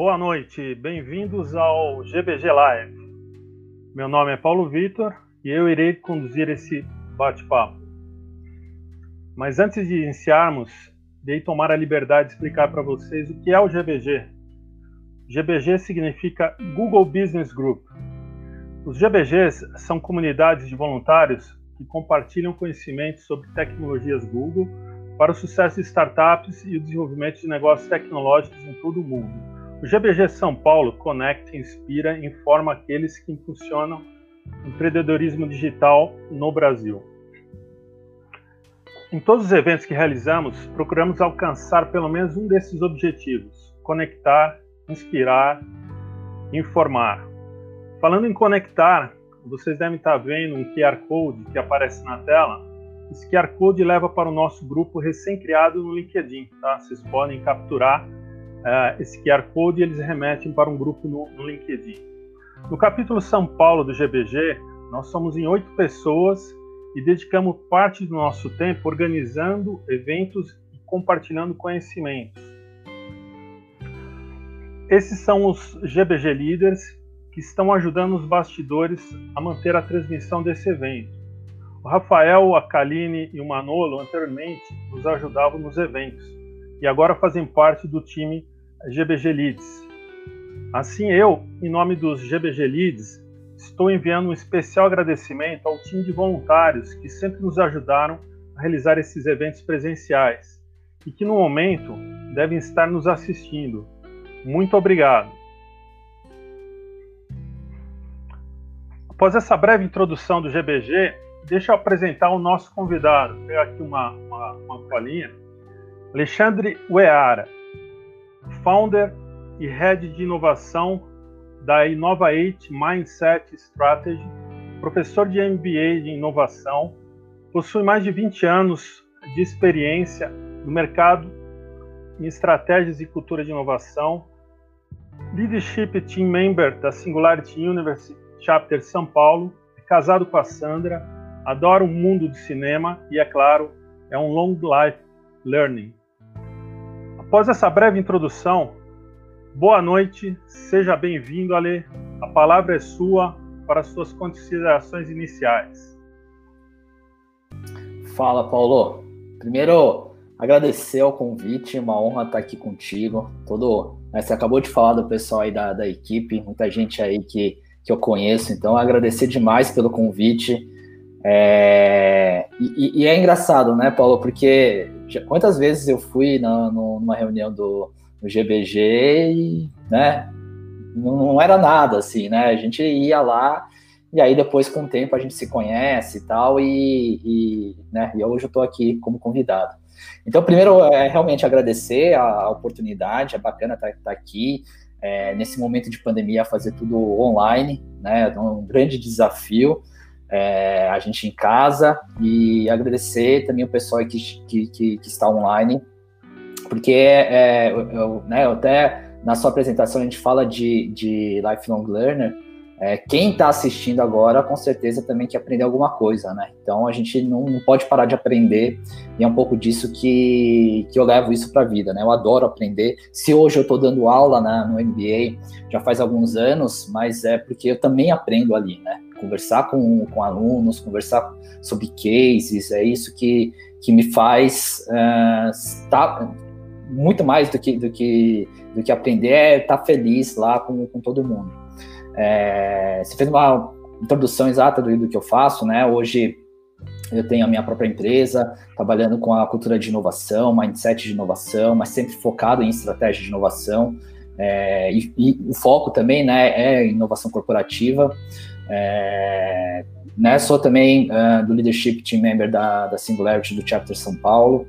Boa noite, bem-vindos ao GBG Live. Meu nome é Paulo Vitor e eu irei conduzir esse bate-papo. Mas antes de iniciarmos, dei tomar a liberdade de explicar para vocês o que é o GBG. GBG significa Google Business Group. Os GBGs são comunidades de voluntários que compartilham conhecimentos sobre tecnologias Google para o sucesso de startups e o desenvolvimento de negócios tecnológicos em todo o mundo o GBG São Paulo conecta, inspira e informa aqueles que impulsionam empreendedorismo digital no Brasil. Em todos os eventos que realizamos, procuramos alcançar pelo menos um desses objetivos: conectar, inspirar, informar. Falando em conectar, vocês devem estar vendo um QR Code que aparece na tela. Esse QR Code leva para o nosso grupo recém-criado no LinkedIn. Tá? Vocês podem capturar uh, esse QR Code e eles remetem para um grupo no, no LinkedIn. No capítulo São Paulo do GBG, nós somos em oito pessoas e dedicamos parte do nosso tempo organizando eventos e compartilhando conhecimentos. Esses são os GBG Leaders que estão ajudando os bastidores a manter a transmissão desse evento. O Rafael, a Kaline e o Manolo anteriormente nos ajudavam nos eventos e agora fazem parte do time GBG Leads. Assim, eu, em nome dos GBG Leads, estou enviando um especial agradecimento ao time de voluntários que sempre nos ajudaram a realizar esses eventos presenciais e que no momento devem estar nos assistindo. Muito obrigado. Após essa breve introdução do GBG, deixa eu apresentar o nosso convidado. Vou pegar aqui uma, uma, uma. Alexandre Ueara founder e head de inovação da Innovate Mindset Strategy, professor de MBA de inovação, possui mais de 20 anos de experiência no mercado em estratégias e cultura de inovação, leadership team member da Singularity University Chapter São Paulo, é casado com a Sandra, adora o mundo do cinema e, é claro, é um long life learning. Após essa breve introdução, boa noite, seja bem-vindo, Ale. A palavra é sua para suas considerações iniciais. Fala, Paulo. Primeiro, agradecer o convite, uma honra estar aqui contigo. Todo, né, você acabou de falar do pessoal aí da, da equipe, muita gente aí que, que eu conheço, então agradecer demais pelo convite. É, e, e, é engraçado, né, Paulo? Porque quantas vezes eu fui na, numa reunião do, do GBG e, né, não, não, era nada assim, né? A gente ia lá e aí depois com o tempo a gente se conhece e tal e, e né, e hoje eu estou aqui como convidado. Então, primeiro é realmente agradecer a, a oportunidade, é bacana estar, estar aqui. É, nesse momento de pandemia, fazer tudo online, né? É um grande desafio é, a gente em casa e agradecer também o pessoal que, que, que, que está online, porque é, eu, né, até na sua apresentação a gente fala de, de lifelong learner, é, quem está assistindo agora, com certeza também quer aprender alguma coisa, né? Então a gente não, não pode parar de aprender e é um pouco disso que, que eu levo isso para a vida, né? Eu adoro aprender. Se hoje eu estou dando aula na, no MBA, já faz alguns anos, mas é porque eu também aprendo ali, né? Conversar com, com alunos, conversar sobre cases, é isso que, que me faz uh, muito mais do que, do que, do que aprender, é estar feliz lá com, com todo mundo. É, você fez uma introdução exata do, do que eu faço, né? Hoje eu tenho a minha própria empresa, trabalhando com a cultura de inovação, mindset de inovação, mas sempre focado em estratégia de inovação. É, e, e, o foco também né, é inovação corporativa. É, né, sou também uh, do Leadership Team Member da, da Singularity do Chapter São Paulo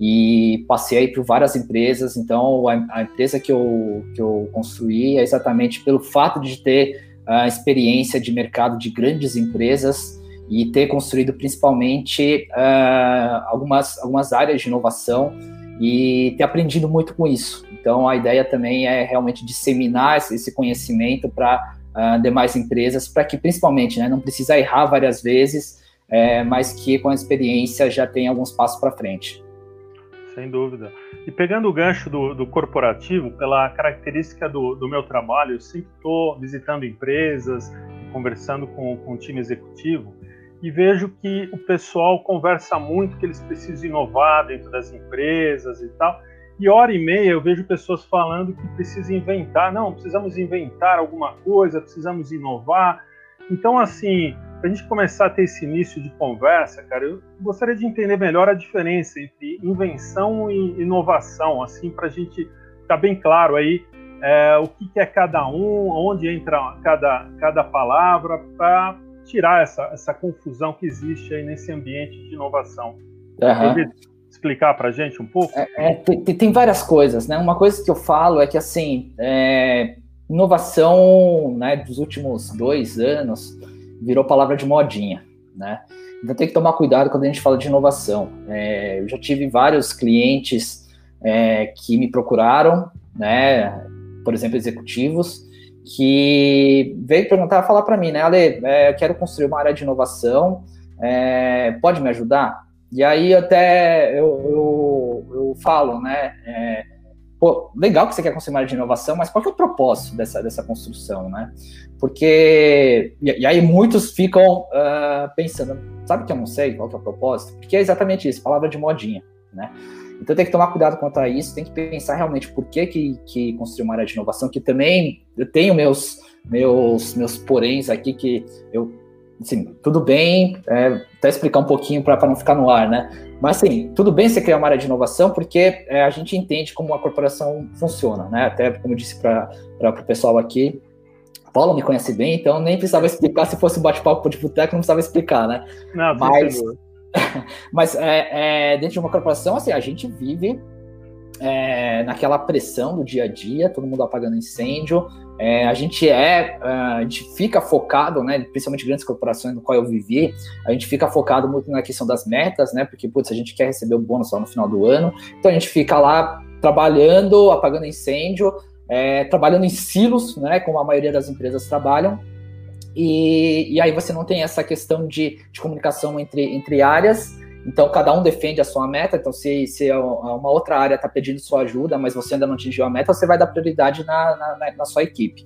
e passei por várias empresas. Então, a, a, empresa que eu, que eu construí é exatamente pelo fato de ter a experiência de mercado de grandes empresas e ter construído principalmente uh, algumas, algumas áreas de inovação e ter aprendido muito com isso. Então, a ideia também é realmente disseminar esse conhecimento para uh, demais empresas, para que principalmente né, não precisa errar várias vezes, é, mas que com a experiência já tenha alguns passos para frente. Sem dúvida. E pegando o gancho do, do corporativo, pela característica do, do, meu trabalho, eu sempre estou visitando empresas, conversando com, com o time executivo, e vejo que o pessoal conversa muito que eles precisam inovar dentro das empresas e tal. E hora e meia eu vejo pessoas falando que precisam inventar, não, precisamos inventar alguma coisa, precisamos inovar. Então, assim, para a gente começar a ter esse início de conversa, cara, eu gostaria de entender melhor a diferença entre invenção e inovação, assim, para a gente ficar bem claro aí é, o que, que, é cada um, onde entra cada, cada palavra, para tirar essa, essa confusão que existe aí nesse ambiente de inovação. Uhum. Explicar para a gente um pouco? É, é, tem, tem, várias coisas, né? Uma coisa que eu falo é que, assim, é, inovação né, dos últimos dois anos virou palavra de modinha, né? Então tem que tomar cuidado quando a gente fala de inovação. É, eu já tive vários clientes é, que me procuraram, né? Por exemplo, executivos que veio perguntar, falar para mim, né, Ale, é, eu quero construir uma área de inovação, pode me ajudar? E aí até eu, eu, eu falo, né, é, pô, legal que você quer área de inovação, mas qual que é o propósito dessa, dessa construção, né? Porque, e, e aí muitos ficam uh, pensando, sabe que eu não sei qual que é o propósito? Porque é exatamente isso, palavra de modinha, né? Então tem que tomar cuidado quanto a isso, tem que pensar realmente por que, que, que construir uma área de inovação, que também eu tenho meus, meus, meus poréns aqui que eu, assim, tudo bem, é, até explicar um pouquinho para não ficar no ar, né? Mas assim, tudo bem você criar uma área de inovação, porque é, a gente entende como a corporação funciona, né? Até como eu disse para o pessoal aqui, Paulo me conhece bem, então nem precisava explicar, se fosse um bate-papo de boteco, não precisava explicar, né? Não, Mas, Mas é, é, dentro de uma corporação, assim, a gente vive é, naquela pressão do dia a dia, todo mundo apagando incêndio. É, a gente é, é, a gente fica focado, né, principalmente grandes corporações no qual eu vivi, a gente fica focado muito na questão das metas, né, porque putz, a gente quer receber o bônus só no final do ano, então a gente fica lá trabalhando, apagando incêndio, é, trabalhando em silos, né, como a maioria das empresas trabalham, e, e aí você não tem essa questão de, de comunicação entre, entre áreas. Então, cada um defende a sua meta. Então, se, se uma outra área está pedindo sua ajuda, mas você ainda não atingiu a meta, você vai dar prioridade na, na, na sua equipe.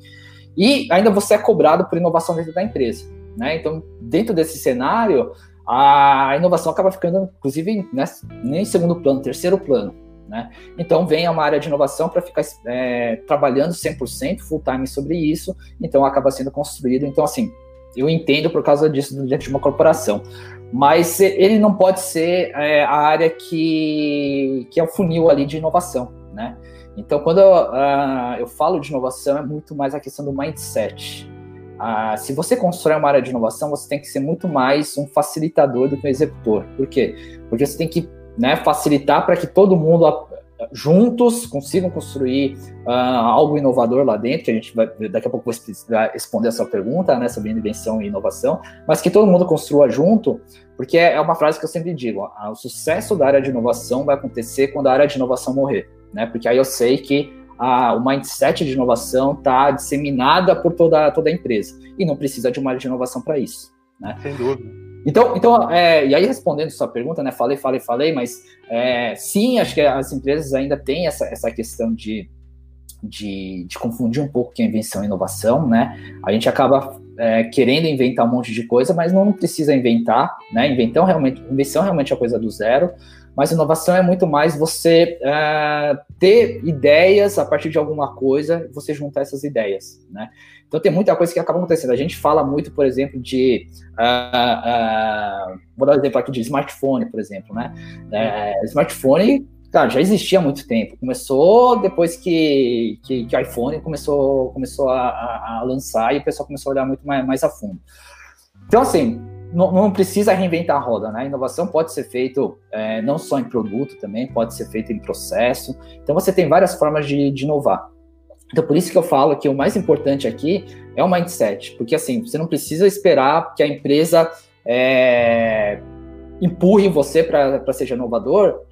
E ainda você é cobrado por inovação dentro da empresa. Né? Então, dentro desse cenário, a inovação acaba ficando, inclusive, né, nem em segundo plano, terceiro plano. Né? Então, vem uma área de inovação para ficar é, trabalhando 100% full time sobre isso, então acaba sendo construído. Então, assim, eu entendo por causa disso dentro de uma corporação, mas ele não pode ser é, a área que, que é o funil ali de inovação, né? Então, quando eu, uh, eu falo de inovação, é muito mais a questão do mindset. Uh, se você constrói uma área de inovação, você tem que ser muito mais um facilitador do que um executor. Por quê? Porque você tem que né, facilitar para que todo mundo juntos consigam construir uh, algo inovador lá dentro, que a gente vai, daqui a pouco vou responder essa pergunta, né, sobre invenção e inovação, mas que todo mundo construa junto, porque é uma frase que eu sempre digo, o sucesso da área de inovação vai acontecer quando a área de inovação morrer, né, porque aí eu sei que a, o mindset de inovação está disseminada por toda, toda a empresa, e não precisa de uma área de inovação para isso. Né? Sem dúvida. Então, então é, e aí respondendo sua pergunta, né? Falei, falei, falei, mas é, sim, acho que as empresas ainda têm essa, essa questão de, de, de confundir um pouco que é invenção e inovação, né? A gente acaba é, querendo inventar um monte de coisa, mas não precisa inventar, né? Invenção realmente, invenção realmente é a coisa do zero, mas inovação é muito mais você é, ter ideias a partir de alguma coisa, você juntar essas ideias, né? Então tem muita coisa que acaba acontecendo. A gente fala muito, por exemplo, de. Uh, uh, vou dar um exemplo aqui de smartphone, por exemplo, né? É, smartphone, cara, já existia há muito tempo. Começou depois que, que, que o iPhone começou, começou a, a, a, lançar e o pessoal começou a olhar muito mais, mais a fundo. Então, assim, não, não, precisa reinventar a roda, né? A inovação pode ser feito é, não só em produto também, pode ser feito em processo. Então você tem várias formas de, de inovar. Então, por isso que eu falo que o mais importante aqui é o mindset, porque assim, você não precisa esperar que a empresa é, empurre você para seja inovador,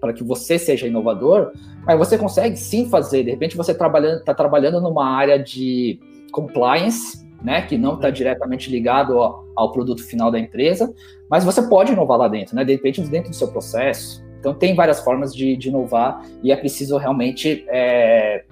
para que você seja inovador, mas você consegue sim fazer. De repente, você trabalhando, está trabalhando numa área de compliance, né, que não está diretamente ligado ao, ao, produto final da empresa, mas você pode inovar lá dentro, né? De repente, dentro do seu processo, Então tem várias formas de, de inovar e é preciso realmente é,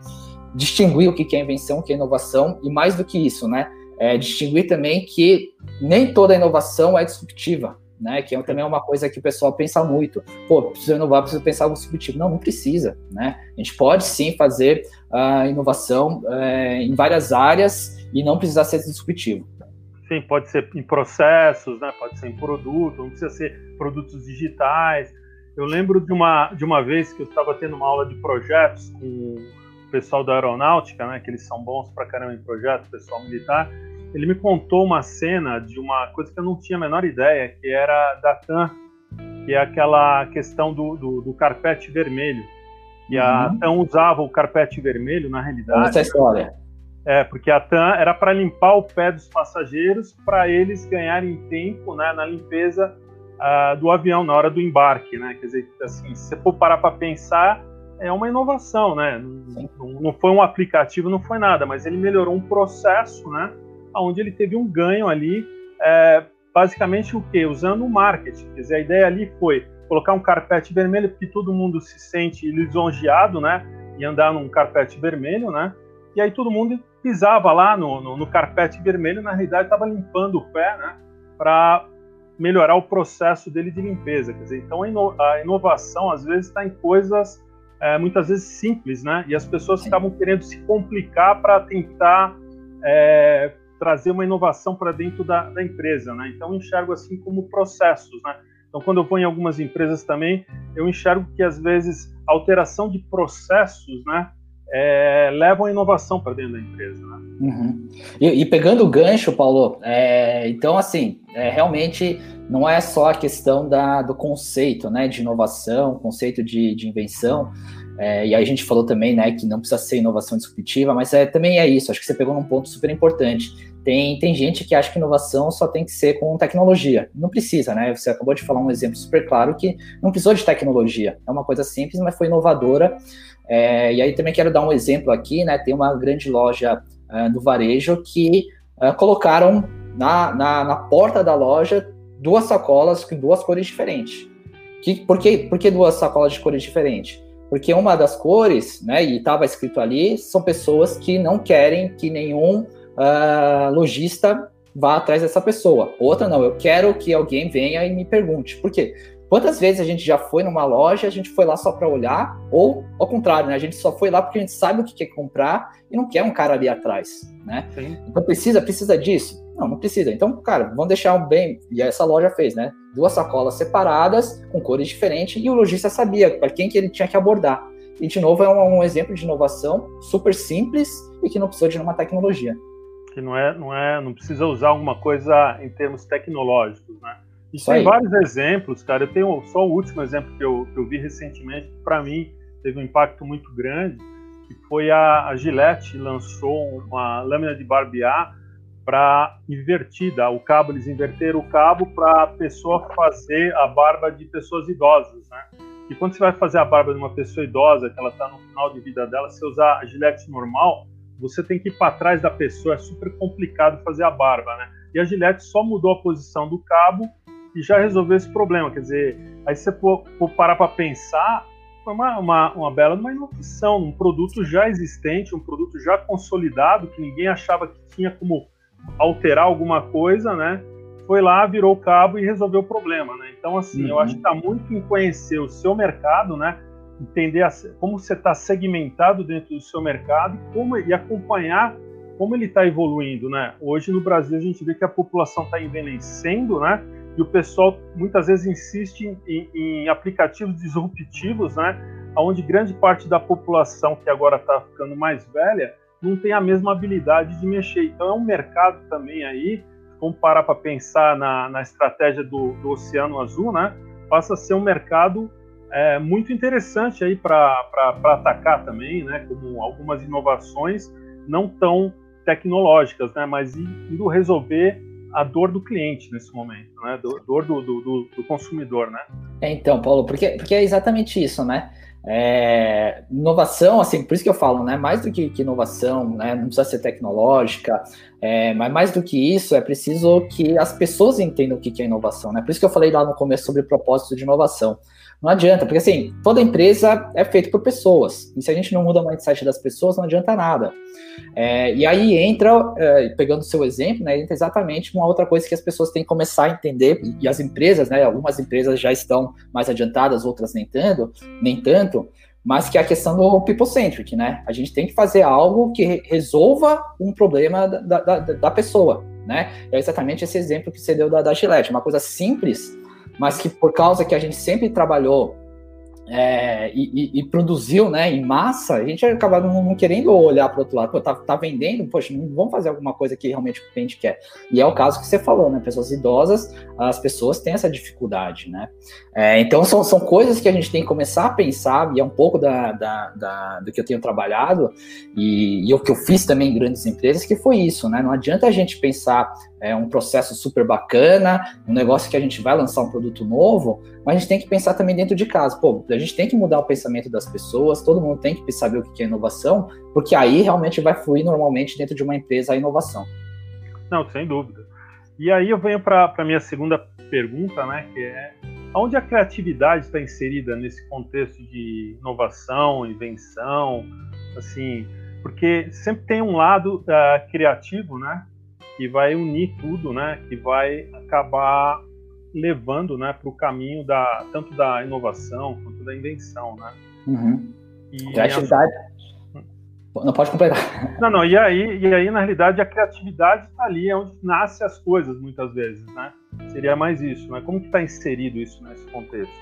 distinguir o que é invenção, o que é inovação e mais do que isso, né? É, distinguir também que nem toda inovação é disruptiva né? Que é, também é uma coisa que o pessoal pensa muito. Pô, preciso inovar, preciso pensar algo subjetivo. Não, não precisa, né? A gente pode sim fazer a uh, inovação uh, em várias áreas e não precisar ser disruptivo. Sim, pode ser em processos, né? Pode ser em produto, não precisa ser produtos digitais. Eu lembro de uma, de uma vez que eu estava tendo uma aula de projetos com pessoal da aeronáutica, né? Que eles são bons para caramba em projetos, pessoal militar ele me contou uma cena de uma coisa que eu não tinha a menor ideia, que era da TAM, que é aquela questão do, do, do carpete vermelho. E uhum. a TAM usava o carpete vermelho, na realidade. Essa história. É, porque a TAM era para limpar o pé dos passageiros, para eles ganharem tempo né, na limpeza uh, do avião, na hora do embarque. Né? Quer dizer, assim, se você for parar para pensar, é uma inovação, né? Não, não, foi um aplicativo, não foi nada, mas ele melhorou um processo, né? onde ele teve um ganho ali, é, basicamente o quê? Usando o marketing. Quer dizer, a ideia ali foi colocar um carpete vermelho porque todo mundo se sente lisonjeado, né? E andar num carpete vermelho, né? E aí todo mundo pisava lá no, no, no carpete vermelho, na realidade estava limpando o pé, né? Para melhorar o processo dele de limpeza. Quer dizer, então a, ino a inovação às vezes está em coisas é, muitas vezes simples, né? E as pessoas estavam querendo se complicar para tentar é, trazer uma inovação para dentro da, da, empresa, né? Então, eu enxergo assim como processos, né? Então, quando eu vou em algumas empresas também, eu enxergo que às vezes alteração de processos, né, é, levam inovação para dentro da empresa. Né? Uhum. E, e, pegando o gancho, Paulo, é, então assim, é, realmente não é só a questão da, do conceito, né, de inovação, conceito de, de invenção. É, e a gente falou também, né, que não precisa ser inovação disruptiva, mas é, também é isso. Acho que você pegou num ponto super importante tem, tem gente que acha que inovação só tem que ser com tecnologia. Não precisa, né? Você acabou de falar um exemplo super claro que não precisou de tecnologia. É uma coisa simples, mas foi inovadora. É, e aí também quero dar um exemplo aqui, né? Tem uma grande loja uh, do varejo que uh, colocaram na, na, na, porta da loja duas sacolas com duas cores diferentes. Que, por, que, por que duas sacolas de cores diferentes? Porque uma das cores, né, e estava escrito ali, são pessoas que não querem que nenhum uh, lojista vá atrás dessa pessoa. Outra não, eu quero que alguém venha e me pergunte. Por quê? Quantas vezes a gente já foi numa loja, a gente foi lá só para olhar, ou ao contrário, né? A gente só foi lá porque a gente sabe o que quer comprar e não quer um cara ali atrás, né? Sim. Então precisa, precisa disso? Não, não precisa. Então, cara, vamos deixar um bem, e essa loja fez, né? Duas sacolas separadas, com cores diferentes, e o lojista sabia para quem que ele tinha que abordar. E de novo é um, um exemplo de inovação super simples e que não precisou de nenhuma tecnologia que não é, não é, não precisa usar alguma coisa em termos tecnológicos, né? E tem vários exemplos, cara. Eu tenho só o último exemplo que eu, que eu vi recentemente, que para mim teve um impacto muito grande, que foi a, a Gillette lançou uma lâmina de barbear para invertida, o cabo eles inverteram o cabo para a pessoa fazer a barba de pessoas idosas, né? E quando você vai fazer a barba de uma pessoa idosa, que ela está no final de vida dela, se usar a Gillette normal, você tem que ir para trás da pessoa, é super complicado fazer a barba, né? E a Gillette só mudou a posição do cabo e já resolveu esse problema. Quer dizer, aí você for, for parar para pensar, foi uma, uma, uma bela uma inovação, um produto já existente, um produto já consolidado, que ninguém achava que tinha como alterar alguma coisa, né? Foi lá, virou o cabo e resolveu o problema, né? Então, assim, uhum. eu acho que está muito em conhecer o seu mercado, né? entender como você está segmentado dentro do seu mercado como, e acompanhar como ele está evoluindo, né? Hoje no Brasil a gente vê que a população está envelhecendo, né? E o pessoal muitas vezes insiste em, em aplicativos disruptivos, né? Onde grande parte da população que agora está ficando mais velha não tem a mesma habilidade de mexer. Então é um mercado também aí, vamos parar para pensar na, na estratégia do, do Oceano Azul, né? Passa a ser um mercado é, muito interessante aí para atacar também, né? Como algumas inovações não tão tecnológicas, né? Mas indo resolver a dor do cliente nesse momento, né? Dor do, do, do, do consumidor, né? É, então, Paulo, porque, porque é exatamente isso, né? É, inovação, assim, por isso que eu falo, né? Mais do que, que inovação, né? Não precisa ser tecnológica, é, mas mais do que isso, é preciso que as pessoas entendam o que é inovação, né? Por isso que eu falei lá no começo sobre o propósito de inovação. Não adianta, porque assim, toda empresa é feita por pessoas. E se a gente não muda o mindset das pessoas, não adianta nada. É, e aí entra, é, pegando o seu exemplo, né, entra exatamente uma outra coisa que as pessoas têm que começar a entender, e as empresas, né, algumas empresas já estão mais adiantadas, outras nem tanto, nem tanto, mas que é a questão do people-centric, né? A gente tem que fazer algo que resolva um problema da, da, da pessoa, né? É exatamente esse exemplo que você deu da, da Gillette, uma coisa simples, mas que por causa que a gente sempre trabalhou é, e, e, e, produziu né, em massa, a gente acaba não, não querendo olhar para o outro lado. Pô, tá, tá vendendo, poxa, não vamos fazer alguma coisa que realmente o cliente quer. E é o caso que você falou, né? Pessoas idosas, as pessoas têm essa dificuldade, né? É, então são, são coisas que a gente tem que começar a pensar, e é um pouco da, da, da do que eu tenho trabalhado, e, e o que eu fiz também em grandes empresas, que foi isso, né? Não adianta a gente pensar é um processo super bacana, um negócio que a gente vai lançar um produto novo, mas a gente tem que pensar também dentro de casa. Pô, a gente tem que mudar o pensamento das pessoas, todo mundo tem que saber o que é inovação, porque aí realmente vai fluir normalmente dentro de uma empresa a inovação. Não, sem dúvida. E aí eu venho para a minha segunda pergunta, né, que é onde a criatividade está inserida nesse contexto de inovação, invenção, assim, porque sempre tem um lado uh, criativo, né, que vai unir tudo, né? Que vai acabar levando, né, para o caminho da tanto da inovação quanto da invenção, né? Uhum. E Criatividade. A... Não pode completar. Não, não. E aí, e aí na realidade a criatividade está ali, é onde nascem as coisas muitas vezes, né? Seria mais isso, né? Como que está inserido isso nesse contexto?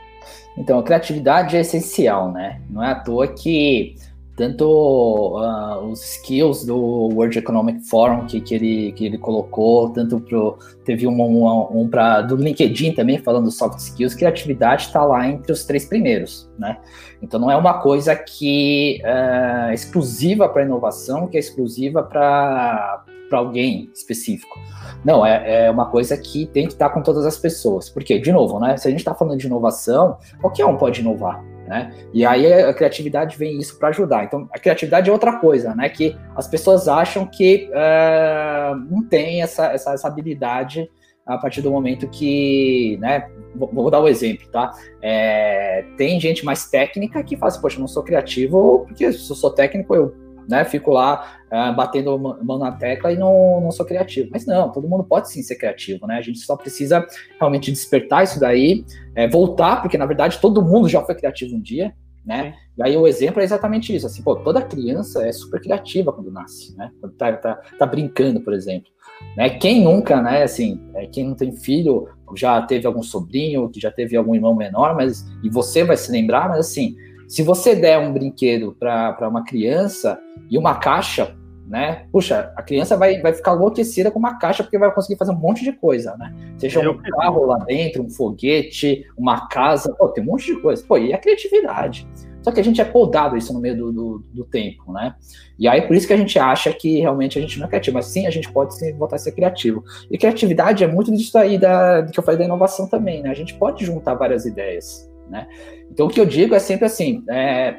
Então, a criatividade é essencial, né? Não é à toa que tanto uh, os skills do World Economic Forum que, que, ele, que ele colocou, tanto pro, teve um, um, um para do LinkedIn também falando soft skills, criatividade está lá entre os três primeiros, né? Então não é uma coisa que uh, exclusiva para inovação, que é exclusiva para para alguém específico. Não, é, é, uma coisa que tem que estar com todas as pessoas. Porque, de novo, né? Se a gente está falando de inovação, qualquer um pode inovar. Né? E aí a criatividade vem isso para ajudar. Então, a criatividade é outra coisa, né? Que as pessoas acham que uh, não tem essa, essa, essa, habilidade a partir do momento que, né? Vou, vou dar um exemplo, tá? É, tem gente mais técnica que fala assim, poxa, eu não sou criativo porque se eu sou técnico eu né, fico lá uh, batendo mão na tecla e não, não sou criativo. Mas não, todo mundo pode sim ser criativo, né? A gente só precisa realmente despertar isso daí, é, voltar, porque na verdade todo mundo já foi criativo um dia, né? E aí o exemplo é exatamente isso, assim, pô, toda criança é super criativa quando nasce, né? Quando tá, tá, tá brincando, por exemplo. Né? Quem nunca, né, assim, é, quem não tem filho, já teve algum sobrinho, que já teve algum irmão menor, mas e você vai se lembrar, mas assim, se você der um brinquedo para uma criança e uma caixa, né? Puxa, a criança vai, vai ficar enlouquecida com uma caixa porque vai conseguir fazer um monte de coisa, né? Seja um carro lá dentro, um foguete, uma casa, pô, tem um monte de coisa. Pô, e a criatividade. Só que a gente é podado isso no meio do, do, do, tempo, né? E aí por isso que a gente acha que realmente a gente não é criativo, mas sim a gente pode sim voltar a ser criativo. E criatividade é muito disso aí da, do que eu falei da inovação também, né? A gente pode juntar várias ideias né? Então o que eu digo é sempre assim, é,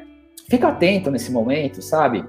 fica atento nesse momento, sabe?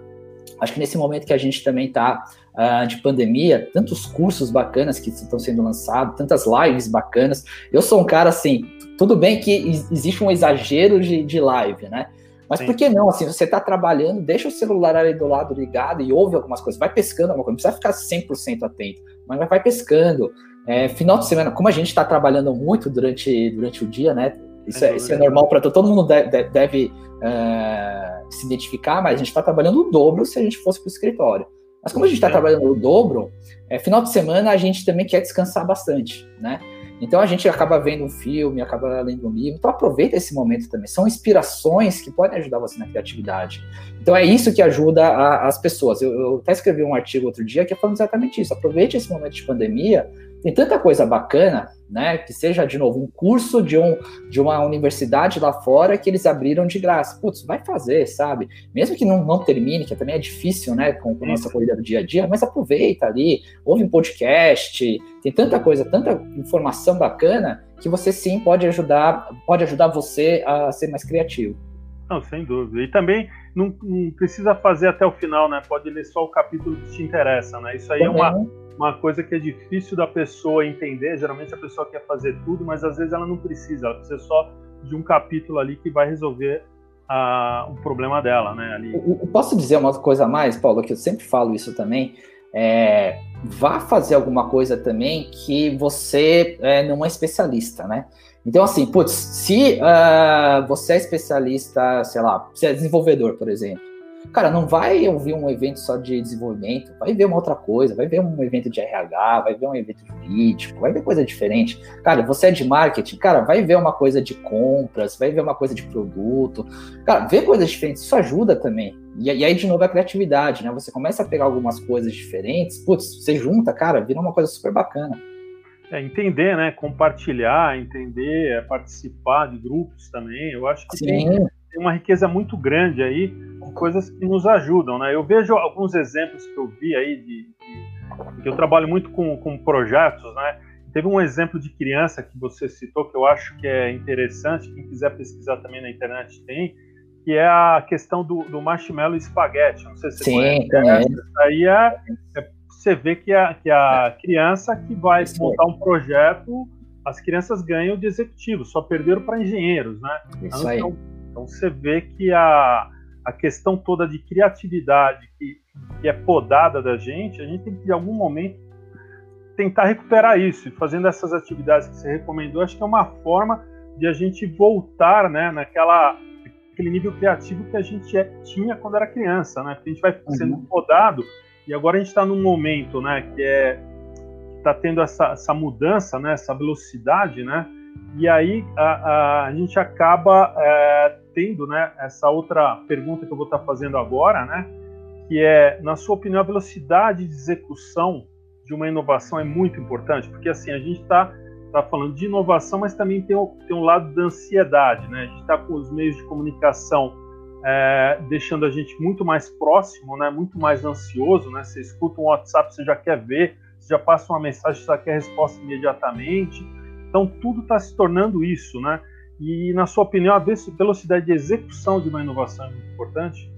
Acho que nesse momento que a gente também está uh, ah, de pandemia, tantos cursos bacanas que estão sendo lançados, tantas lives bacanas. Eu sou um cara assim, tudo bem que existe um exagero de, de live, né? Mas Sim. por que não? Assim, você está trabalhando, deixa o celular ali do lado ligado e ouve algumas coisas, vai pescando alguma coisa, não precisa ficar 100% atento, mas vai pescando. É, final de semana, como a gente está trabalhando muito durante, durante o dia, né? Isso é, isso é normal para todo, mundo deve, deve uh, se identificar, mas a gente está trabalhando o dobro se a gente fosse para o escritório. Mas como a gente está trabalhando o dobro, é, final de semana a gente também quer descansar bastante, né? Então a gente acaba vendo um filme, acaba lendo um livro. Então aproveita esse momento também. São inspirações que podem ajudar você na criatividade. Então é isso que ajuda a, as pessoas. Eu, eu, até escrevi um artigo outro dia que é falando exatamente isso. Aproveite esse momento de pandemia tem tanta coisa bacana, né? Que seja, de novo, um curso de, um, de uma universidade lá fora que eles abriram de graça. Putz, vai fazer, sabe? Mesmo que não, não termine, que também é difícil, né? Com, com a nossa corrida do dia a dia, mas aproveita ali, ouve um podcast, tem tanta coisa, tanta informação bacana que você sim pode ajudar, pode ajudar você a ser mais criativo. Não, sem dúvida. E também não, não, precisa fazer até o final, né? Pode ler só o capítulo que te interessa, né? Isso aí também. é uma uma coisa que é difícil da pessoa entender. Geralmente a pessoa quer fazer tudo, mas às vezes ela não precisa, ela precisa só de um capítulo ali que vai resolver uh, o problema dela, né? Ali. Eu, posso dizer uma coisa a mais, Paulo, que eu sempre falo isso também. É, vá fazer alguma coisa também que você é, não é especialista, né? Então, assim, putz, se uh, você é especialista, sei lá, você é desenvolvedor, por exemplo, Cara, não vai ouvir um evento só de desenvolvimento, vai ver uma outra coisa, vai ver um evento de RH, vai ver um evento jurídico, vai ver coisa diferente. Cara, você é de marketing, cara, vai ver uma coisa de compras, vai ver uma coisa de produto. Cara, ver coisas diferentes, isso ajuda também. E, e aí, de novo, a criatividade, né? Você começa a pegar algumas coisas diferentes, putz, você junta, cara, vira uma coisa super bacana. É, entender, né? Compartilhar, entender, é, participar de grupos também. Eu acho que Sim. tem, tem uma riqueza muito grande aí coisas que nos ajudam, né? Eu vejo alguns exemplos que eu vi aí de, de que eu trabalho muito com, com projetos, né? Teve um exemplo de criança que você citou que eu acho que é interessante, quem quiser pesquisar também na internet tem, que é a questão do, do marshmallow espaguete. Não sei se Sim, você conhece. Isso aí é, é, você vê que a, que a criança que vai montar um projeto, as crianças ganham de executivo, só perderam para engenheiros, né? Isso então, aí. então você vê que a, a questão toda de criatividade que, que é podada da gente, a gente tem que, de algum momento, tentar recuperar isso. E fazendo essas atividades que você recomendou, acho que é uma forma de a gente voltar né, naquela aquele nível criativo que a gente é, tinha quando era criança, né? Porque a gente vai sendo uhum. podado e agora a gente está num momento, né, que é está tendo essa, essa mudança, né, essa velocidade, né? E aí a, a, a gente acaba é, tendo né, essa outra pergunta que eu vou estar fazendo agora, né, que é, na sua opinião, a velocidade de execução de uma inovação é muito importante, porque assim, a gente está tá falando de inovação, mas também tem, tem um lado da ansiedade, né? A gente está com os meios de comunicação é, deixando a gente muito mais próximo, né? Muito mais ansioso, né? Você escuta um WhatsApp, você já quer ver, você já passa uma mensagem, você já quer resposta imediatamente. Então tudo está se tornando isso, né? E, na sua opinião, a velocidade de execução de uma inovação é muito importante?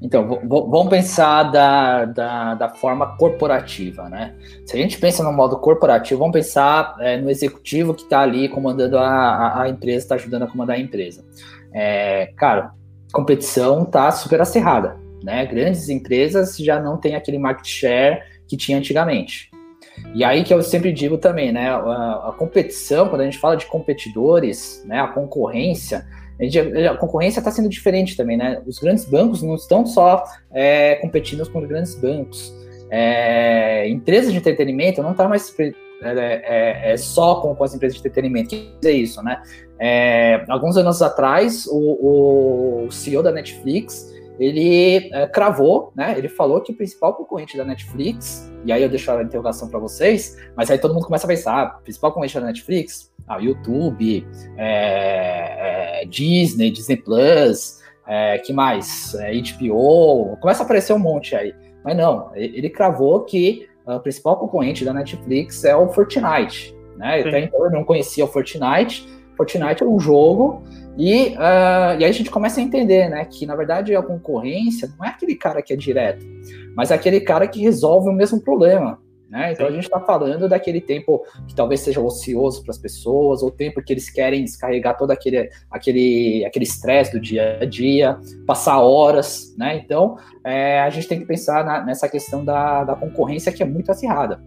Então, vamos pensar da, da, da, forma corporativa, né? Se a gente pensa no modo corporativo, vamos pensar é, no executivo que está ali comandando a, a, empresa, está ajudando a comandar a empresa. É, cara, competição está super acirrada, né? Grandes empresas já não têm aquele market share que tinha antigamente. E aí que eu sempre digo também, né? A, a competição, quando a gente fala de competidores, né? A concorrência, a, gente, a concorrência está sendo diferente também, né? Os grandes bancos não estão só é, competindo com os grandes bancos. É, empresas de entretenimento não está mais é, é, é, só com, com, as empresas de entretenimento. Que dizer isso, né? É, alguns anos atrás, o, o CEO da Netflix ele é, cravou, né? Ele falou que o principal concorrente da Netflix, e aí eu deixo a interrogação para vocês, mas aí todo mundo começa a pensar, ah, principal concorrente da Netflix, ah, YouTube, é, é, Disney, Disney Plus, é, que mais? HBO, é, começa a aparecer um monte aí. Mas não, ele cravou que o principal concorrente da Netflix é o Fortnite, né? Até então eu não conhecia o Fortnite. Fortnite é um jogo e, uh, e aí a gente começa a entender, né, que na verdade a concorrência não é aquele cara que é direto, mas é aquele cara que resolve o mesmo problema. Né? Então Sim. a gente está falando daquele tempo que talvez seja ocioso para as pessoas, ou tempo que eles querem descarregar todo aquele aquele aquele estresse do dia a dia, passar horas, né? Então é, a gente tem que pensar na, nessa questão da, da concorrência que é muito acirrada.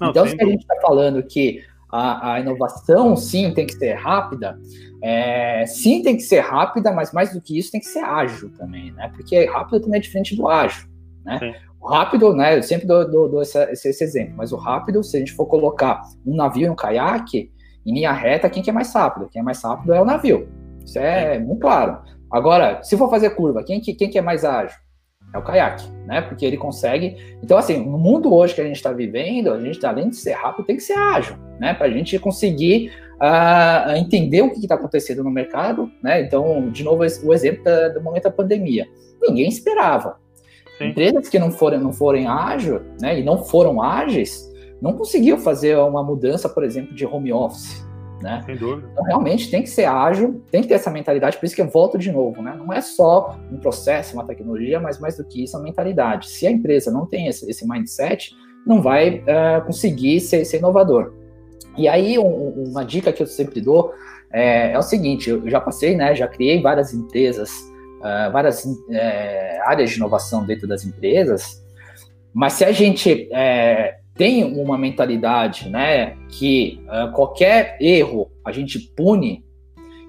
Não, então, se a gente está falando que a, a, inovação sim tem que ser rápida, é, sim tem que ser rápida, mas mais do que isso tem que ser ágil também, né? Porque rápido também é diferente do ágil, né? Sim. O rápido, né? Eu sempre dou, dou, dou esse, esse, exemplo, mas o rápido, se a gente for colocar um navio e um caiaque em linha reta, quem que é mais rápido? Quem é mais rápido é o navio. Isso é muito claro. Agora, se for fazer curva, quem que, quem que é mais ágil? É o caiaque, né? Porque ele consegue. Então, assim, no mundo hoje que a gente está vivendo, a gente, além de ser rápido, tem que ser ágil, né? Para a gente conseguir uh, entender o que está acontecendo no mercado, né? Então, de novo, o exemplo da, do momento da pandemia. Ninguém esperava. Sim. Empresas que não forem, não forem ágeis, né? E não foram ágeis, não conseguiam fazer uma mudança, por exemplo, de home office. Né? Sem dúvida. Então, realmente tem que ser ágil, tem que ter essa mentalidade, por isso que eu volto de novo, né? Não é só um processo, uma tecnologia, mas mais do que isso, a mentalidade. Se a empresa não tem esse, esse mindset, não vai uh, conseguir ser, ser, inovador. E aí, um, uma dica que eu sempre dou é, é, o seguinte: eu já passei, né, já criei várias empresas, uh, várias é, áreas de inovação dentro das empresas, mas se a gente tem uma mentalidade, né, que uh, qualquer erro a gente pune,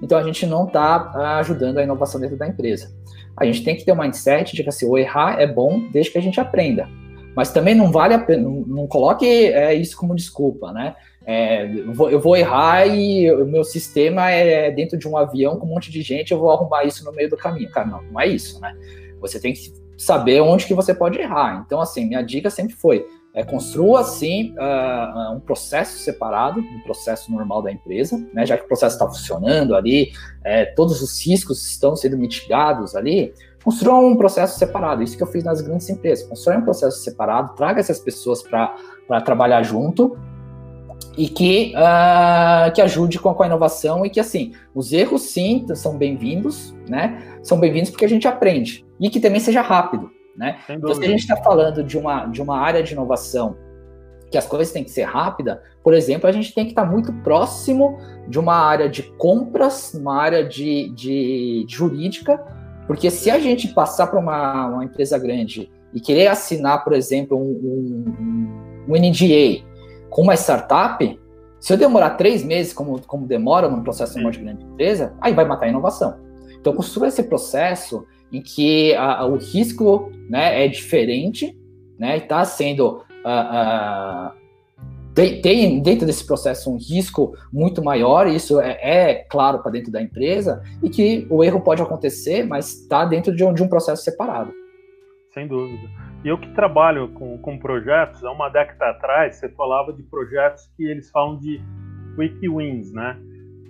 então a gente não está uh, ajudando a inovação dentro da empresa. A gente tem que ter um mindset de que assim, o errar é bom desde que a gente aprenda. Mas também não vale a pena, não, não coloque é, isso como desculpa, né? É, eu, vou, eu, vou, errar e o meu sistema é dentro de um avião com um monte de gente, eu vou arrumar isso no meio do caminho. Cara, não, não é isso, né? Você tem que saber onde que você pode errar. Então, assim, minha dica sempre foi, é, construa, sim, uh, um processo separado do processo normal da empresa, né, já que o processo está funcionando ali, é, todos os riscos estão sendo mitigados ali, construa um processo separado. Isso que eu fiz nas grandes empresas. Constrói um processo separado, traga essas pessoas para trabalhar junto e que, uh, que ajude com a, com a inovação e que, assim, os erros, sim, são bem-vindos, né? São bem-vindos porque a gente aprende. E que também seja rápido. Né? Então, se a gente está falando de uma, de uma área de inovação que as coisas têm que ser rápida, por exemplo, a gente tem que estar tá muito próximo de uma área de compras, uma área de, de, de jurídica, porque se a gente passar para uma, uma, empresa grande e querer assinar, por exemplo, um, um, um NDA com uma startup, se eu demorar três meses, como, como demora num processo de grande empresa, aí vai matar a inovação. Então, construa esse processo em que a, o risco né, é diferente, né, está sendo uh, uh, tem, tem, dentro desse processo um risco muito maior, isso é, é claro para dentro da empresa, e que o erro pode acontecer, mas está dentro de um, de um processo separado. Sem dúvida. E eu que trabalho com, com projetos, há uma década atrás, você falava de projetos que eles falam de quick wins, né?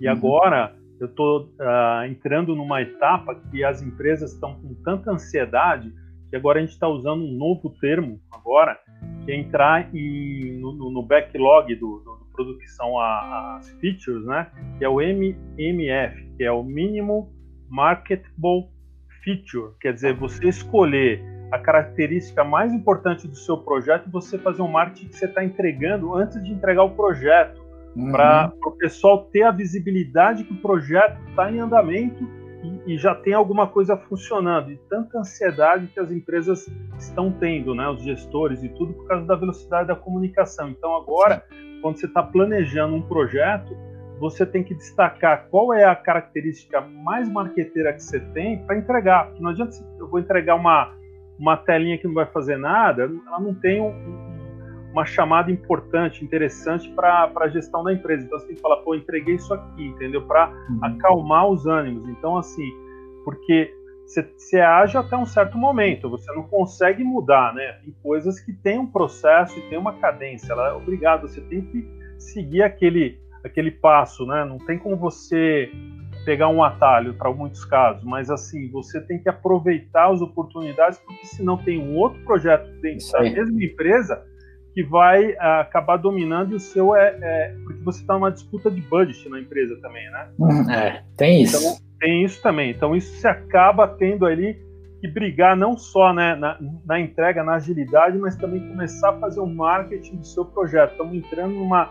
E uhum. agora eu estou uh, ah, entrando numa etapa que as empresas estão com tanta ansiedade que agora a gente está usando um novo termo agora, que é entrar em, no, no, backlog do, do, do produto que são as features, né? Que é o MMF, que é o Minimum Marketable Feature, quer dizer, você escolher a característica mais importante do seu projeto e você fazer um marketing que você está entregando antes de entregar o projeto uhum. para o pessoal ter a visibilidade que o projeto está em andamento e, e, já tem alguma coisa funcionando. E tanta ansiedade que as empresas estão tendo, né, os gestores e tudo, por causa da velocidade da comunicação. Então, agora, Sim. quando você está planejando um projeto, você tem que destacar qual é a característica mais marqueteira que você tem para entregar. Porque não adianta eu vou entregar uma, uma telinha que não vai fazer nada, ela não tem um, uma chamada importante, interessante para a gestão da empresa. Então você tem que falar, pô, entreguei isso aqui, entendeu? Para uhum. acalmar os ânimos. Então, assim, porque você age até um certo momento, você não consegue mudar, né? Tem coisas que têm um processo e tem uma cadência, ela é obrigada, você tem que seguir aquele, aquele passo, né? Não tem como você pegar um atalho para muitos casos, mas assim, você tem que aproveitar as oportunidades, porque senão tem um outro projeto dentro da mesma empresa que vai uh, acabar dominando e o seu é, é porque você está numa disputa de budget na empresa também, né? Uhum. É, tem isso. Então, tem isso também. Então isso se acaba tendo ali que brigar não só né, na, na, entrega, na agilidade, mas também começar a fazer o um marketing do seu projeto. Estamos entrando numa,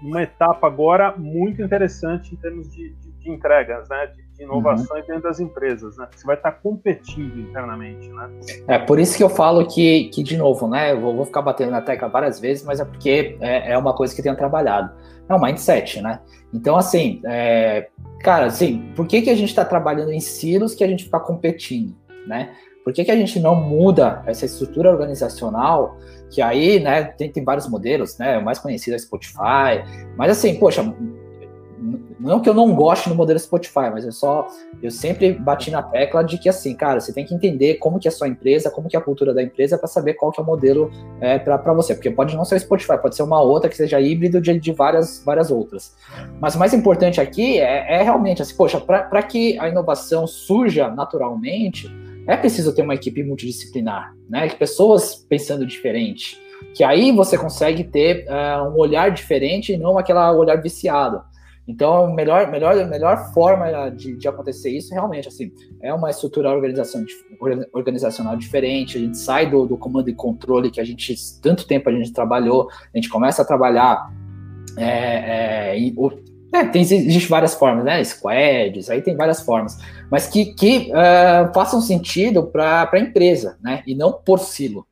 numa etapa agora muito interessante em termos de, de, de entregas, né? De, de inovações uhum. dentro das empresas, né? Você vai estar competindo internamente, né? É por isso que eu falo que, que de novo, né? Eu vou, vou ficar batendo na tecla várias vezes, mas é porque é, é uma coisa que eu tenho trabalhado. É o mindset, né? Então, assim, é, cara, assim, por que, que a gente está trabalhando em silos que a gente fica competindo, né? Por que, que a gente não muda essa estrutura organizacional? Que aí, né, tem, tem vários modelos, né? O mais conhecido é Spotify, mas assim, poxa, não que eu não goste no modelo Spotify, mas eu só eu sempre bati na tecla de que assim, cara, você tem que entender como que é a sua empresa, como que é a cultura da empresa para saber qual que é o modelo é, para você, porque pode não ser o Spotify, pode ser uma outra que seja híbrido de, de várias várias outras. Mas o mais importante aqui é, é realmente assim, poxa, para que a inovação surja naturalmente, é preciso ter uma equipe multidisciplinar, né? Pessoas pensando diferente, que aí você consegue ter uh, um olhar diferente e não aquele olhar viciado. Então, a melhor, melhor, melhor forma de, de acontecer isso realmente assim é uma estrutura organização, organizacional diferente. A gente sai do, do comando e controle que a gente tanto tempo a gente trabalhou, a gente começa a trabalhar é, é, é, tem, existe várias formas, né? Squads, aí tem várias formas, mas que, que uh, façam sentido para a empresa, né? E não por silo.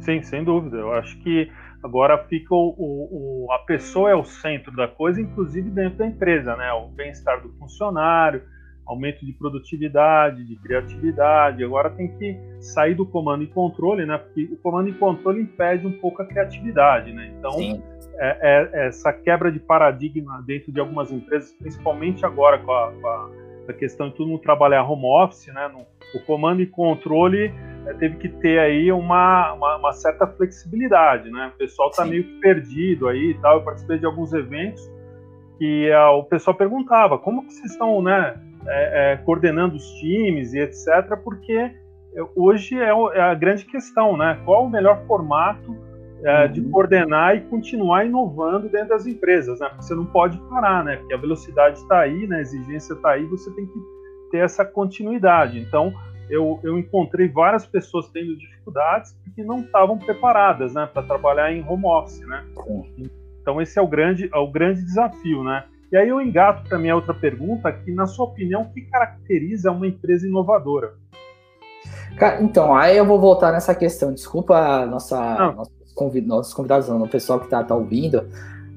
Sim, sem dúvida. Eu acho que agora fica o, o, o, a pessoa é o centro da coisa, inclusive dentro da empresa, né? O bem-estar do funcionário, aumento de produtividade, de criatividade. Agora tem que sair do comando e controle, né? Porque o comando e controle impede um pouco a criatividade, né? Então, é, é, essa quebra de paradigma dentro de algumas empresas, principalmente agora com a, com a, a questão de todo mundo trabalhar home office, né? No, o comando e controle é, teve que ter aí uma, uma, uma certa flexibilidade, né? O pessoal está meio que perdido aí e tal. Eu participei de alguns eventos que é, o pessoal perguntava como que vocês estão, né? é, é, coordenando os times e etc., porque hoje é, é, a grande questão, né? Qual o melhor formato é, uhum. de coordenar e continuar inovando dentro das empresas, né? Porque você não pode parar, né? Porque a velocidade está aí, né? a exigência está aí, você tem que ter essa continuidade. Então, eu, eu encontrei várias pessoas tendo dificuldades porque não estavam preparadas, né? Para trabalhar em home office, né? Então, esse é o grande, é o grande desafio, né? E aí eu engato para minha outra pergunta, que na sua opinião, o que caracteriza uma empresa inovadora? Então, aí eu vou voltar nessa questão. Desculpa nossa, nossos, nossos convidados, não, o pessoal que está tá ouvindo,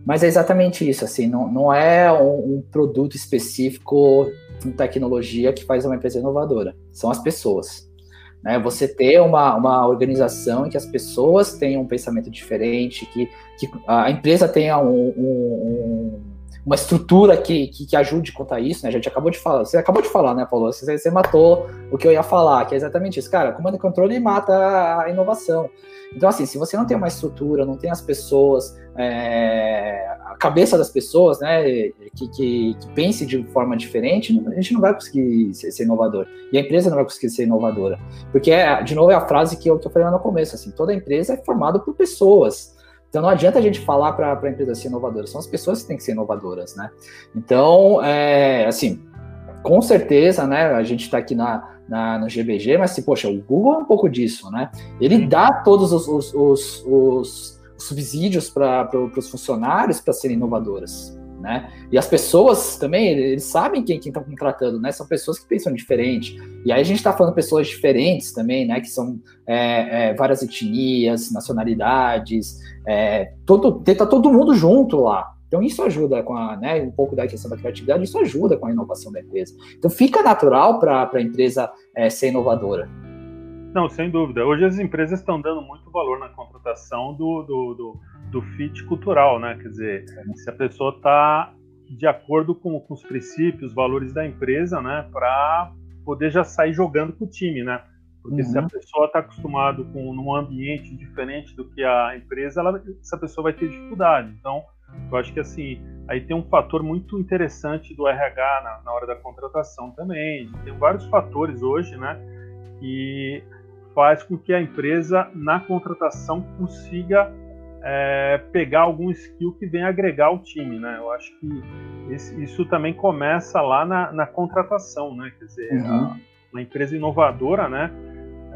mas é exatamente isso. Assim, não, não é um, um produto específico tecnologia que faz uma empresa inovadora. São as pessoas. Né? Você ter uma, uma organização em que as pessoas tenham um pensamento diferente, que, que a empresa tenha um, um, uma estrutura que, que, que, ajude a contar isso, né? A gente acabou de falar, você acabou de falar, né, Paulo? Você, você matou o que eu ia falar, que é exatamente isso. Cara, comando e controle mata a inovação. Então, assim, se você não tem uma estrutura, não tem as pessoas, é, a cabeça das pessoas, né, que, que, que, pense de forma diferente, a gente não vai conseguir ser, ser, inovador. E a empresa não vai conseguir ser inovadora. Porque, é, de novo, é a frase que eu, que eu falei lá no começo, assim, toda empresa é formada por pessoas. Então não adianta a gente falar para a empresa ser inovadora, são as pessoas que têm que ser inovadoras, né? Então, é, assim, com certeza, né? A gente está aqui na, na, no GBG, mas se, poxa, o Google é um pouco disso, né? Ele dá todos os, os, os, os subsídios para os funcionários para serem inovadoras né? E as pessoas também, eles sabem quem estão contratando, né? São pessoas que pensam diferente. E aí a gente está falando pessoas diferentes também, né? Que são é, é, várias etnias, nacionalidades, é, todo, tá todo mundo junto lá. Então isso ajuda com a, né, um pouco da questão da criatividade, isso ajuda com a inovação da empresa. Então fica natural para a empresa é, ser inovadora. Não, sem dúvida. Hoje as empresas estão dando muito valor na contratação do, do, do do fit cultural, né? Quer dizer, se a pessoa está de acordo com, com, os princípios, os valores da empresa, né? Para poder já sair jogando com o time, né? Porque uhum. se a uhum. pessoa está acostumada com um ambiente diferente do que a empresa, ela, essa pessoa vai ter dificuldade. Então, eu acho que assim, aí tem um fator muito interessante do RH na, na hora da contratação também. Tem vários fatores hoje, né? Que faz com que a empresa na contratação consiga é, pegar algum skill que venha agregar o time, né? Eu acho que esse, isso também começa lá na, na, contratação, né? Quer dizer, uhum. a, uma empresa inovadora, né?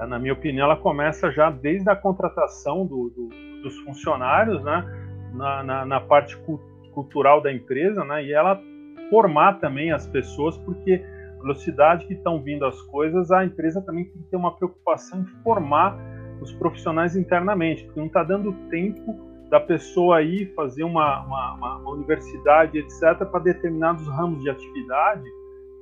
Na minha opinião, ela começa já desde a contratação do, do, dos funcionários, né? Na, na, na parte cu cultural da empresa, né? E ela formar também as pessoas, porque a velocidade que estão vindo as coisas, a empresa também tem que ter uma preocupação em formar os profissionais internamente, porque não está dando tempo da pessoa aí fazer uma, uma, uma universidade, etc., para determinados ramos de atividade.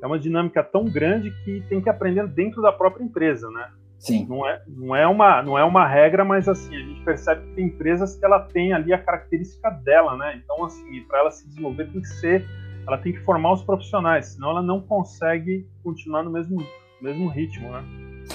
É uma dinâmica tão grande que tem que aprender dentro da própria empresa, né? Sim. Não é, não é, uma, não é uma regra, mas assim, a gente percebe que tem empresas que ela tem ali a característica dela, né? Então, assim, para ela se desenvolver tem que ser, ela tem que formar os profissionais, senão ela não consegue continuar no mesmo, mesmo ritmo, né?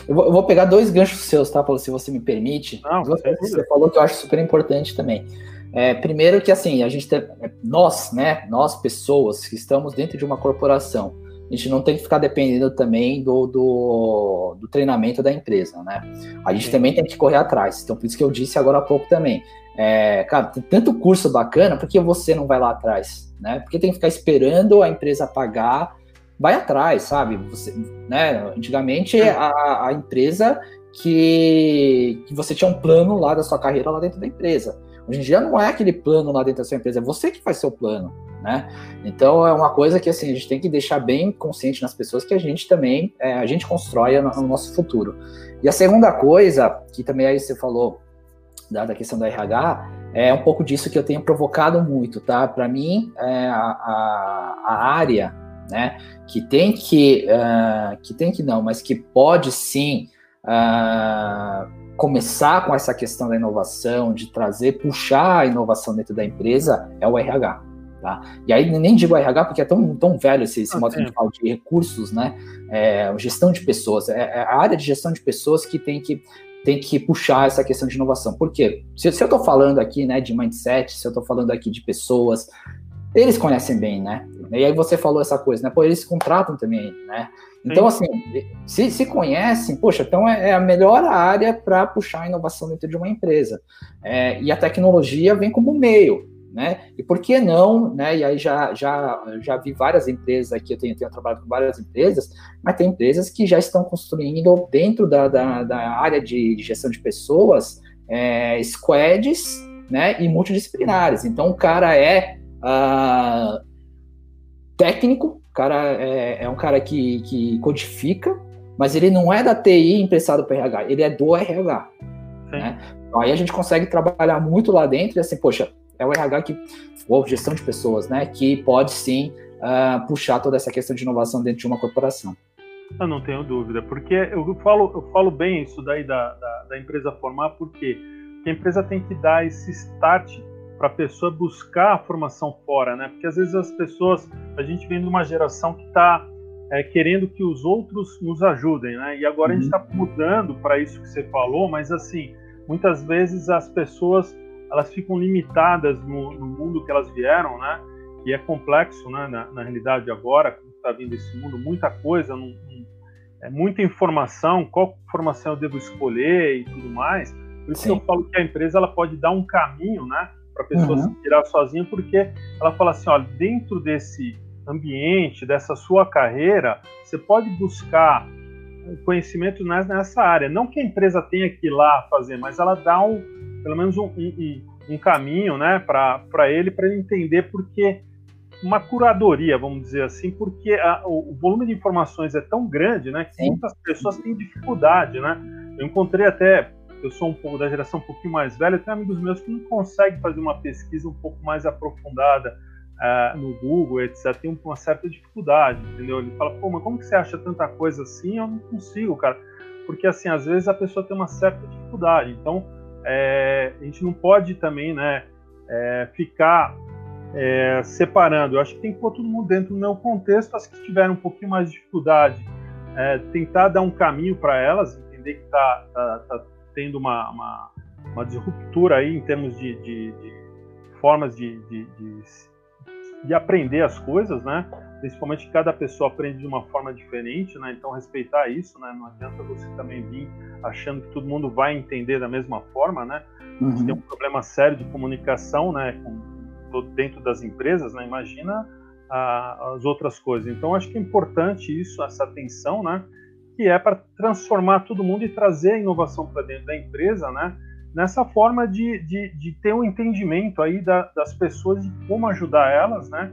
Eu vou, eu vou, pegar dois ganchos seus, tá, Paulo, se você me permite. Não, você, você falou que eu acho super importante também. É, primeiro que assim, a gente tem, nós, né, nós pessoas que estamos dentro de uma corporação, a gente não tem que ficar dependendo também do, do, do treinamento da empresa, né? A gente Sim. também tem que correr atrás. Então, por isso que eu disse agora há pouco também. É, cara, tem tanto curso bacana, por que você não vai lá atrás? Né? Porque tem que ficar esperando a empresa pagar vai atrás, sabe? Você, né? Antigamente a, a empresa que, que você tinha um plano lá da sua carreira lá dentro da empresa. Hoje em dia não é aquele plano lá dentro da sua empresa, é você que faz seu plano, né? Então é uma coisa que assim a gente tem que deixar bem consciente nas pessoas que a gente também é, a gente constrói no nosso futuro. E a segunda coisa que também aí você falou da, da questão da RH é um pouco disso que eu tenho provocado muito, tá? Para mim é a, a, a, área, né? Que tem que uh, que tem que não, mas que pode sim uh, começar com essa questão da inovação, de trazer, puxar a inovação dentro da empresa, é o RH. Tá? E aí nem digo RH porque é tão, tão velho esse, esse ah, modo de falar de recursos, né? É, gestão de pessoas. É, é, a área de gestão de pessoas que tem que tem que puxar essa questão de inovação. Por quê? Se, se eu estou falando aqui né, de mindset, se eu estou falando aqui de pessoas, eles conhecem bem, né? E aí você falou essa coisa, né? Pô, eles contratam também, né? Então, assim, se, se conhecem, poxa, então é, é a melhor área para puxar a inovação dentro de uma empresa. É, e a tecnologia vem como meio, né? E por que não, né? E aí já, já, já vi várias empresas aqui, eu tenho, tenho trabalhado com várias empresas, mas tem empresas que já estão construindo dentro da, da, da área de, de, gestão de pessoas é, squads, né? E multidisciplinares. Então o cara é uh, técnico, o cara é, é um cara que, que codifica, mas ele não é da TI emprestado para RH, ele é do RH. Né? Aí a gente consegue trabalhar muito lá dentro e assim, poxa, é o RH que, ou gestão de pessoas, né, que pode sim uh, puxar toda essa questão de inovação dentro de uma corporação. Eu não tenho dúvida, porque eu falo, eu falo bem isso daí da, da, da empresa formar, porque a empresa tem que dar esse start para a pessoa buscar a formação fora, né? Porque às vezes as pessoas, a gente vem de uma geração que está é, querendo que os outros nos ajudem, né? E agora uhum. a gente está uhum. mudando para isso que você falou, mas assim, muitas vezes as pessoas elas ficam limitadas no, no mundo que elas vieram, né? E é complexo, né? Na, na realidade agora, como está vindo esse mundo, muita coisa, não, não, é muita informação, qual formação eu devo escolher e tudo mais. Por isso Sim. que eu falo que a empresa ela pode dar um caminho, né? para a pessoa uhum. se virar sozinha, porque ela fala assim, olha, dentro desse ambiente, dessa sua carreira, você pode buscar conhecimento nessa área. Não que a empresa tenha que ir lá fazer, mas ela dá um, pelo menos um, um, um caminho né, para ele, para ele entender porque uma curadoria, vamos dizer assim, porque a, o, o, volume de informações é tão grande, né, que Sim. muitas pessoas têm dificuldade, né? Eu encontrei até eu sou um pouco da geração um pouquinho mais velha, tem amigos meus que não conseguem fazer uma pesquisa um pouco mais aprofundada uh, no Google, etc. Tem uma certa dificuldade, entendeu? Ele fala, pô, mas como que você acha tanta coisa assim? Eu não consigo, cara. Porque, assim, às vezes a pessoa tem uma certa dificuldade. Então, é, a gente não pode também, né, é, ficar é, separando. Eu acho que tem que pôr todo mundo dentro do meu contexto. As que tiverem um pouquinho mais de dificuldade, tentar dar um caminho para elas, entender que está tá, tá tendo uma, uma, uma disruptura aí em termos de, de, de formas de, de, de, aprender as coisas, né? Principalmente cada pessoa aprende de uma forma diferente, né? Então respeitar isso, né? Não adianta você também vir achando que todo mundo vai entender da mesma forma, né? Uhum. Você tem um problema sério de comunicação, né? Com, dentro das empresas, né? Imagina a, as outras coisas. Então acho que é importante isso, essa atenção, né? que é para transformar todo mundo e trazer a inovação para dentro da empresa, né? Nessa forma de, de, de ter um entendimento aí da, das pessoas de como ajudar elas, né?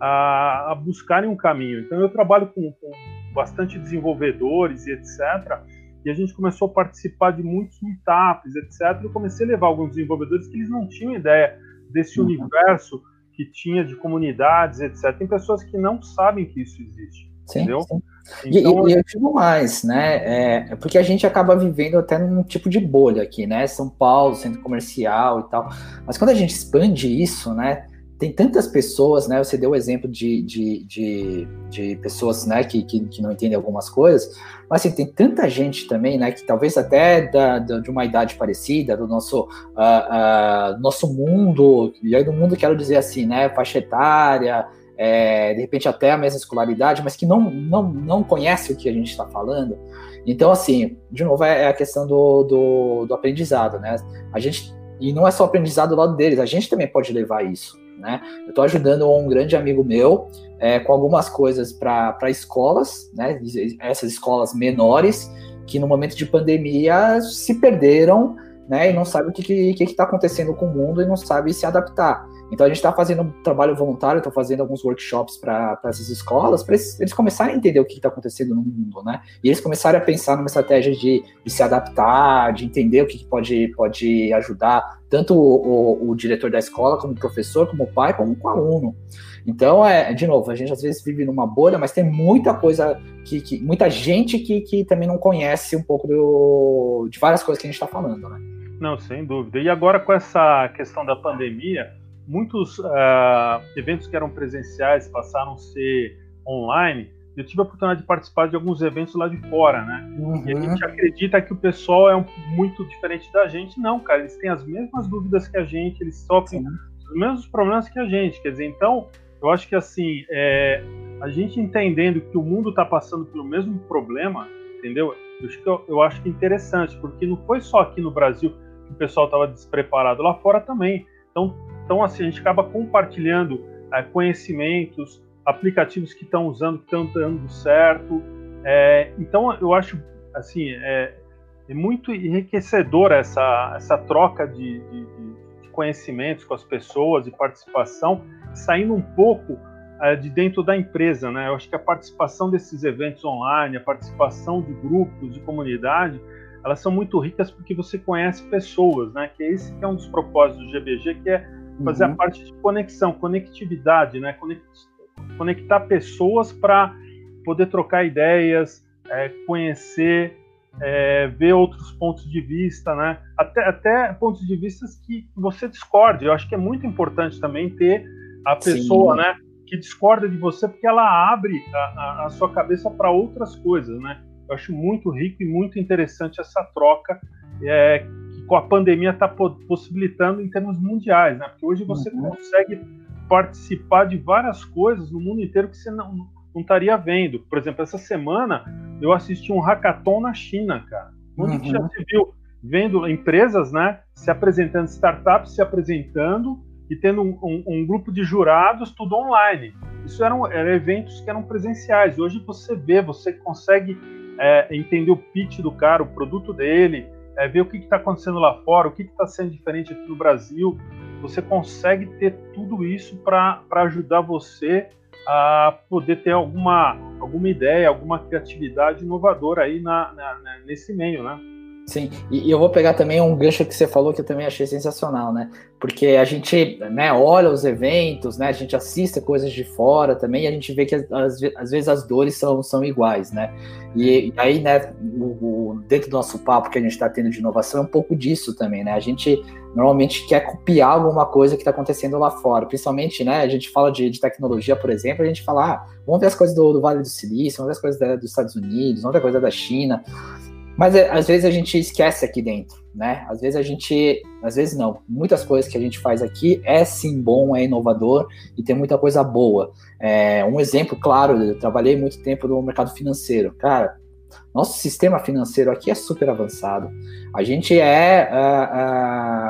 A, a buscarem um caminho. Então eu trabalho com, com bastante desenvolvedores e etc. E a gente começou a participar de muitos meetups, etc. E eu comecei a levar alguns desenvolvedores que eles não tinham ideia desse uhum. universo que tinha de comunidades, etc. Tem pessoas que não sabem que isso existe, sim, entendeu? Sim. Então, e, e, eu digo mais, né? É, porque a gente acaba vivendo até num tipo de bolha aqui, né? São Paulo, centro comercial e tal. Mas quando a gente expande isso, né? Tem tantas pessoas, né? Você deu o exemplo de, de, de, de pessoas, né? Que, que, que, não entendem algumas coisas. Mas assim, tem tanta gente também, né? Que talvez até da, da de uma idade parecida, do nosso, uh, uh, nosso mundo, e aí do mundo quero dizer assim, né? Faixa etária, é, de repente até a mesma escolaridade, mas que não, não, não conhece o que a gente está falando. Então, assim, de novo, é, é a questão do, do, do, aprendizado, né? A gente, e não é só aprendizado do lado deles, a gente também pode levar isso, né? Eu estou ajudando um grande amigo meu é, com algumas coisas para escolas, né? Essas escolas menores, que no momento de pandemia se perderam né? E não sabe o que está tá acontecendo com o mundo e não sabe se adaptar. Então a gente está fazendo um trabalho voluntário, estou fazendo alguns workshops para essas escolas, para eles, eles, começarem a entender o que está acontecendo no mundo, né? E eles começarem a pensar numa estratégia de, de se adaptar, de entender o que, que pode, pode ajudar tanto o, o, o, diretor da escola, como o professor, como o pai, como o aluno. Então, é, de novo, a gente às vezes vive numa bolha, mas tem muita coisa que, que muita gente que, que também não conhece um pouco do, de várias coisas que a gente está falando, né? Não, sem dúvida. E agora com essa questão da pandemia, muitos uh, eventos que eram presenciais passaram a ser online. Eu tive a oportunidade de participar de alguns eventos lá de fora, né? Uhum. E a gente acredita que o pessoal é um, muito diferente da gente. Não, cara, eles têm as mesmas dúvidas que a gente, eles sofrem os mesmos problemas que a gente. Quer dizer, então, eu acho que assim, é, a gente entendendo que o mundo está passando pelo mesmo problema, entendeu? Eu acho, que, eu, eu acho que é interessante, porque não foi só aqui no Brasil que o pessoal estava despreparado, lá fora também. Então, então, assim, a gente acaba compartilhando é, conhecimentos, aplicativos que estão usando, que estão dando certo. É, então, eu acho, assim, é, é, muito enriquecedora essa, essa troca de, de, de, conhecimentos com as pessoas e participação, saindo um pouco é, de dentro da empresa, né? Eu acho que a participação desses eventos online, a participação de grupos, de comunidade, elas são muito ricas porque você conhece pessoas, né? Que esse que é um dos propósitos do GBG, que é fazer uhum. a parte de conexão, conectividade, né? Conectar pessoas para poder trocar ideias, é, conhecer, é, ver outros pontos de vista, né? Até, até pontos de vista que você discorde. Eu acho que é muito importante também ter a pessoa, Sim. né? Que discorda de você, porque ela abre a, a, a sua cabeça para outras coisas, né? Eu acho muito rico e muito interessante essa troca é, com a pandemia está possibilitando em termos mundiais, né? Porque hoje você uhum. consegue participar de várias coisas no mundo inteiro que você não, não estaria vendo. Por exemplo, essa semana eu assisti um hackathon na China, cara. Onde uhum. já se viu vendo empresas, né, se apresentando, startups se apresentando e tendo um, um, um grupo de jurados tudo online. Isso eram, eram, eventos que eram presenciais. Hoje você vê, você consegue é, entender o pitch do cara, o produto dele, é, ver o que está acontecendo lá fora, o que está sendo diferente aqui no Brasil. Você consegue ter tudo isso para ajudar você a poder ter alguma, alguma ideia, alguma criatividade inovadora aí na, na nesse meio, né? Sim, e, eu vou pegar também um gancho que você falou que eu também achei sensacional, né? Porque a gente né, olha os eventos, né? A gente assiste coisas de fora também e a gente vê que às, às vezes as dores são, são iguais, né? E, e aí, né, o, o, dentro do nosso papo que a gente está tendo de inovação é um pouco disso também, né? A gente normalmente quer copiar alguma coisa que está acontecendo lá fora, principalmente, né? A gente fala de, de, tecnologia, por exemplo, a gente fala, ah, vamos ver as coisas do, do Vale do Silício, vamos ver as coisas da, dos Estados Unidos, vamos ver a coisa da China. Mas é, às vezes a gente esquece aqui dentro, né? Às vezes a gente, às vezes não. Muitas coisas que a gente faz aqui é sim bom, é inovador e tem muita coisa boa. É, um exemplo claro, eu trabalhei muito tempo no mercado financeiro. Cara, nosso sistema financeiro aqui é super avançado. A gente é a,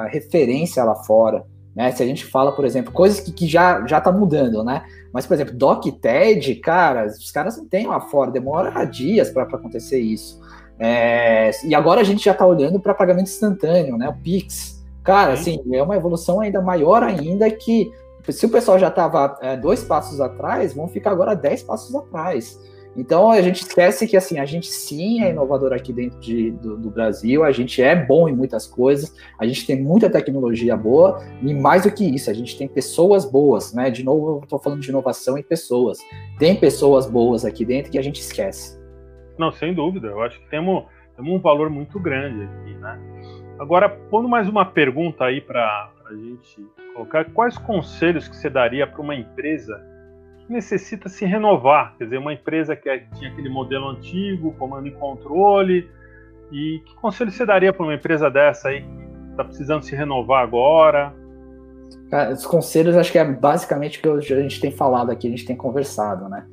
a referência lá fora. Né? Se a gente fala, por exemplo, coisas que, que já já tá mudando, né? Mas, por exemplo, Doc TED, cara, os caras não têm lá fora, demora dias para acontecer isso. É, e agora a gente já está olhando para pagamento instantâneo, né? O Pix. Cara, assim, é uma evolução ainda maior ainda que se o pessoal já estava é, dois passos atrás, vão ficar agora dez passos atrás. Então a gente esquece que assim a gente sim é inovador aqui dentro de, do, do, Brasil, a gente é bom em muitas coisas, a gente tem muita tecnologia boa e mais do que isso, a gente tem pessoas boas, né? De novo, eu estou falando de inovação em pessoas. Tem pessoas boas aqui dentro que a gente esquece. Não, sem dúvida. Eu acho que temos, temos um valor muito grande aqui, né? Agora, pondo mais uma pergunta aí para a gente colocar, quais conselhos que você daria para uma empresa que necessita se renovar? Quer dizer, uma empresa que é, tinha aquele modelo antigo, comando e controle, e que conselho você daria para uma empresa dessa aí que está precisando se renovar agora? Os conselhos, acho que é basicamente o que a gente tem falado aqui, a gente tem conversado, né?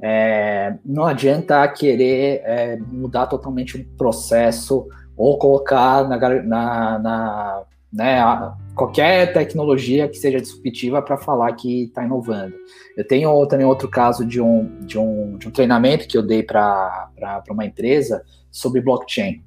É, não adianta querer é, mudar totalmente o processo ou colocar na, na, na né, qualquer tecnologia que seja disruptiva para falar que está inovando. Eu tenho também outro caso de um, de um, de um treinamento que eu dei para uma empresa sobre blockchain.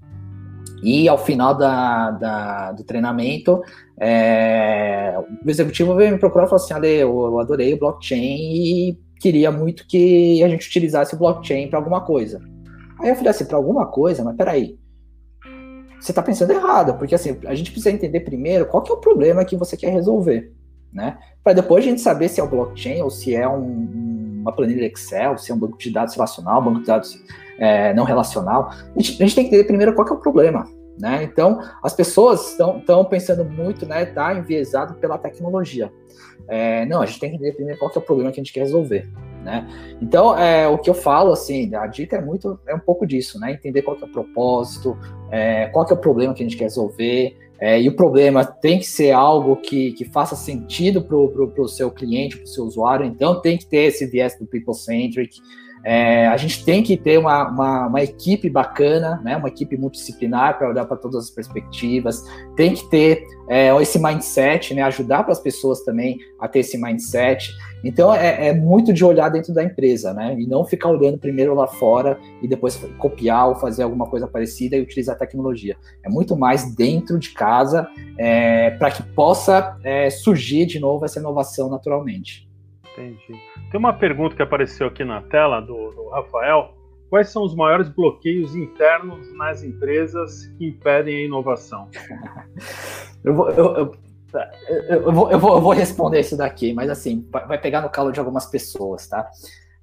E ao final da, da do treinamento, é, o executivo veio me procurar e falou assim: Ale, eu, adorei o blockchain e queria muito que a gente utilizasse o blockchain para alguma coisa. Aí eu falei assim: para alguma coisa? Mas peraí. Você está pensando errado, porque assim, a gente precisa entender primeiro qual que é o problema que você quer resolver, né? Para depois a gente saber se é o blockchain ou se é um, uma planilha Excel, se é um banco de dados relacional, banco de dados é, não relacional. A gente, a gente, tem que entender primeiro qual que é o problema. Né? Então, as pessoas estão pensando muito, né, tá enviesado pela tecnologia. É, não, a gente tem que entender primeiro qual que é o problema que a gente quer resolver, né? Então, é, o que eu falo, assim, a dica é muito, é um pouco disso, né? Entender qual que é o propósito, é, qual que é o problema que a gente quer resolver, é, e o problema tem que ser algo que, que faça sentido para o seu cliente, para o seu usuário, então tem que ter esse viés do people-centric, é, a gente tem que ter uma, uma, uma, equipe bacana, né, uma equipe multidisciplinar para olhar para todas as perspectivas, tem que ter é, esse mindset, né, ajudar para as pessoas também a ter esse mindset. Então é, é, muito de olhar dentro da empresa, né, e não ficar olhando primeiro lá fora e depois copiar ou fazer alguma coisa parecida e utilizar a tecnologia. É muito mais dentro de casa é, para que possa é, surgir de novo essa inovação naturalmente. Entendi. Tem uma pergunta que apareceu aqui na tela do, do Rafael. Quais são os maiores bloqueios internos nas empresas que impedem a inovação? eu, vou, eu, eu, eu, vou, eu, vou, eu vou responder isso daqui, mas assim, vai pegar no calo de algumas pessoas, tá?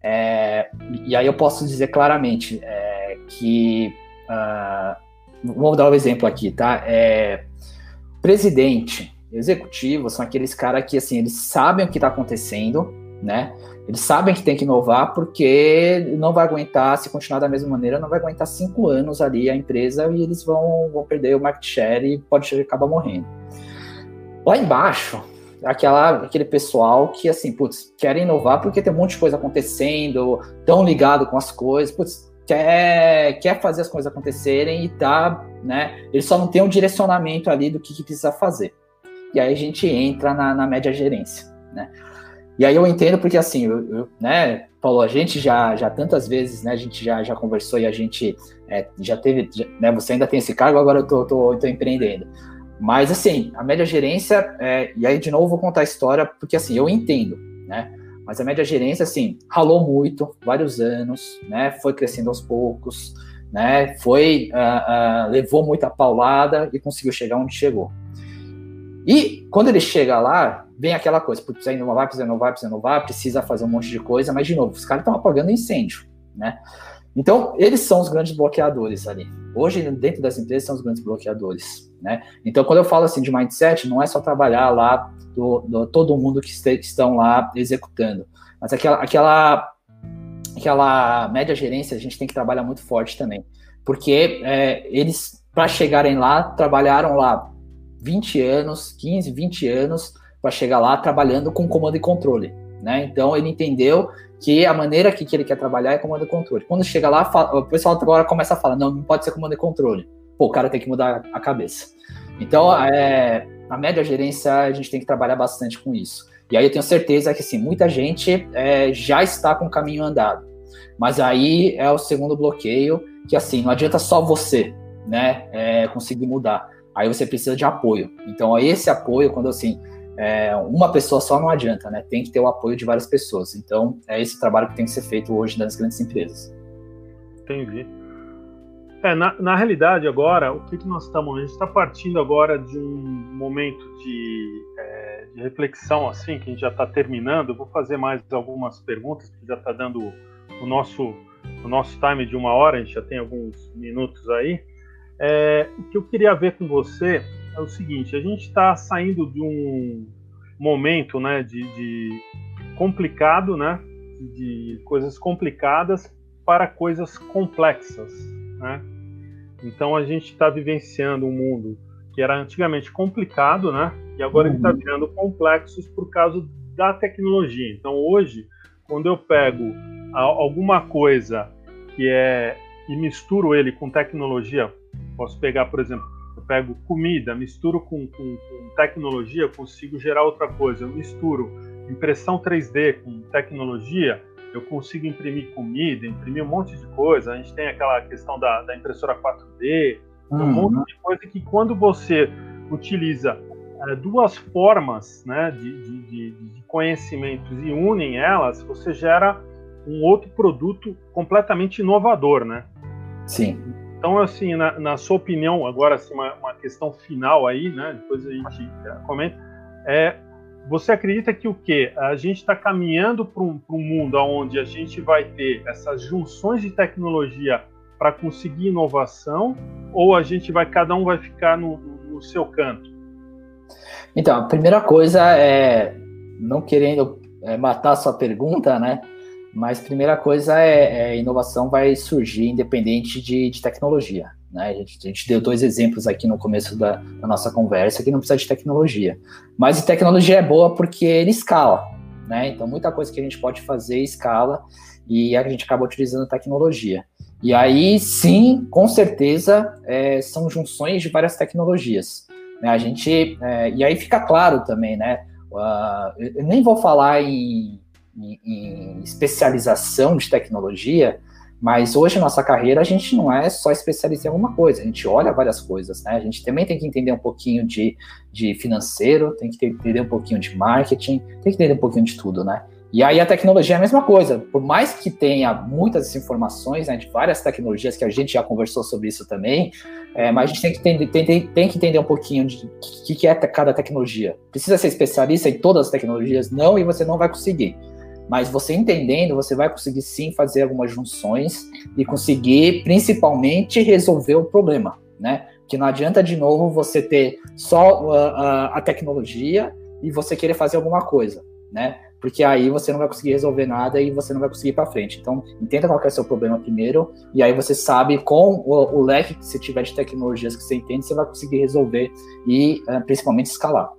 É, e aí eu posso dizer claramente é, que. Uh, vou dar um exemplo aqui, tá? É, presidente, executivo, são aqueles caras que, assim, eles sabem o que está acontecendo, né? Eles sabem que tem que inovar porque não vai aguentar, se continuar da mesma maneira, não vai aguentar cinco anos ali a empresa e eles vão, vão perder o market share e pode acabar morrendo. Lá embaixo, aquela, aquele pessoal que, assim, putz, querem inovar porque tem um monte de coisa acontecendo, tão ligado com as coisas, putz, quer, quer fazer as coisas acontecerem e tá, né? Ele só não tem um direcionamento ali do que, que precisa fazer. E aí a gente entra na, na média gerência, né? E aí eu entendo porque assim, eu, eu, né, Paulo, a gente já, já tantas vezes, né, a gente já, já conversou e a gente é, já teve, já, né, você ainda tem esse cargo, agora eu tô, tô, tô empreendendo. Mas assim, a média gerência, é, e aí de novo vou contar a história, porque assim, eu entendo, né, mas a média gerência, assim, ralou muito, vários anos, né, foi crescendo aos poucos, né, foi, uh, uh, levou muita paulada e conseguiu chegar onde chegou. E quando ele chega lá, vem aquela coisa, precisa inovar, precisa inovar, precisa inovar, precisa fazer um monte de coisa, mas de novo, os caras estão apagando incêndio, né? Então, eles são os grandes bloqueadores ali. Hoje, dentro das empresas, são os grandes bloqueadores, né? Então, quando eu falo assim de mindset, não é só trabalhar lá do, do todo mundo que, este, que, estão lá executando, mas aquela, aquela, aquela média gerência a gente tem que trabalhar muito forte também, porque é, eles, para chegarem lá, trabalharam lá 20 anos, 15, 20 anos para chegar lá trabalhando com comando e controle. Né? Então ele entendeu que a maneira que, que ele quer trabalhar é comando e controle. Quando chega lá, o pessoal agora começa a falar: não, não pode ser comando e controle. Pô, o cara tem que mudar a cabeça. Então, é, na média gerência, a gente tem que trabalhar bastante com isso. E aí eu tenho certeza que assim, muita gente é, já está com o caminho andado. Mas aí é o segundo bloqueio, que assim, não adianta só você né, é, conseguir mudar aí você precisa de apoio. Então, esse apoio, quando assim, é, uma pessoa só não adianta, né? Tem que ter o apoio de várias pessoas. Então, é esse trabalho que tem que ser feito hoje nas grandes empresas. Entendi. É, na, na realidade, agora, o que, que nós estamos. A gente está partindo agora de um momento de, é, de, reflexão, assim, que a gente já está terminando. Eu vou fazer mais algumas perguntas, que já está dando o nosso, o nosso time de uma hora, a gente já tem alguns minutos aí. É, o que eu queria ver com você é o seguinte: a gente está saindo de um momento, né, de, de complicado, né, de coisas complicadas para coisas complexas, né? Então a gente está vivenciando um mundo que era antigamente complicado, né? E agora tá uhum. ele está virando complexos por causa da tecnologia. Então hoje, quando eu pego alguma coisa que é e misturo ele com tecnologia Posso pegar, por exemplo, eu pego comida, misturo com, com, com tecnologia, consigo gerar outra coisa. Eu misturo impressão 3D com tecnologia, eu consigo imprimir comida, imprimir um monte de coisa. A gente tem aquela questão da, da impressora 4D, Uhum. Um monte de coisa que quando você utiliza é, duas formas né, de, de, de, conhecimentos e unem elas, você gera um outro produto completamente inovador, né? Sim. Então, assim, na, na sua opinião, agora assim, uma, uma, questão final aí, né? Depois a gente é, comenta. É, você acredita que o quê? A gente está caminhando para um, um, mundo onde a gente vai ter essas junções de tecnologia para conseguir inovação, ou a gente vai, cada um vai ficar no, no seu canto? Então, a primeira coisa é, não querendo é, matar a sua pergunta, né? Mas primeira coisa é, é inovação vai surgir independente de, de tecnologia. Né? A, gente, a, gente, deu dois exemplos aqui no começo da, da, nossa conversa que não precisa de tecnologia. Mas a tecnologia é boa porque ele escala. Né? Então, muita coisa que a gente pode fazer escala e a gente acaba utilizando a tecnologia. E aí, sim, com certeza, é, são junções de várias tecnologias. Né? A gente, é, e aí fica claro também, né? Uh, eu nem vou falar em em, especialização de tecnologia, mas hoje, nossa carreira, a gente não é só especialista em alguma coisa, a gente olha várias coisas, né? A gente também tem que entender um pouquinho de, de financeiro, tem que entender um pouquinho de marketing, tem que entender um pouquinho de tudo, né? E aí a tecnologia é a mesma coisa, por mais que tenha muitas informações né, de várias tecnologias, que a gente já conversou sobre isso também, é, mas a gente tem que, entender, tem, tem que entender um pouquinho de o que, que é cada tecnologia. Precisa ser especialista em todas as tecnologias? Não, e você não vai conseguir. Mas você entendendo, você vai conseguir sim fazer algumas junções e conseguir principalmente resolver o problema, né? Que não adianta de novo você ter só uh, uh, a tecnologia e você querer fazer alguma coisa, né? Porque aí você não vai conseguir resolver nada e você não vai conseguir ir para frente. Então, entenda qual é o seu problema primeiro e aí você sabe com o, o, leque que você tiver de tecnologias que você entende, você vai conseguir resolver e uh, principalmente escalar.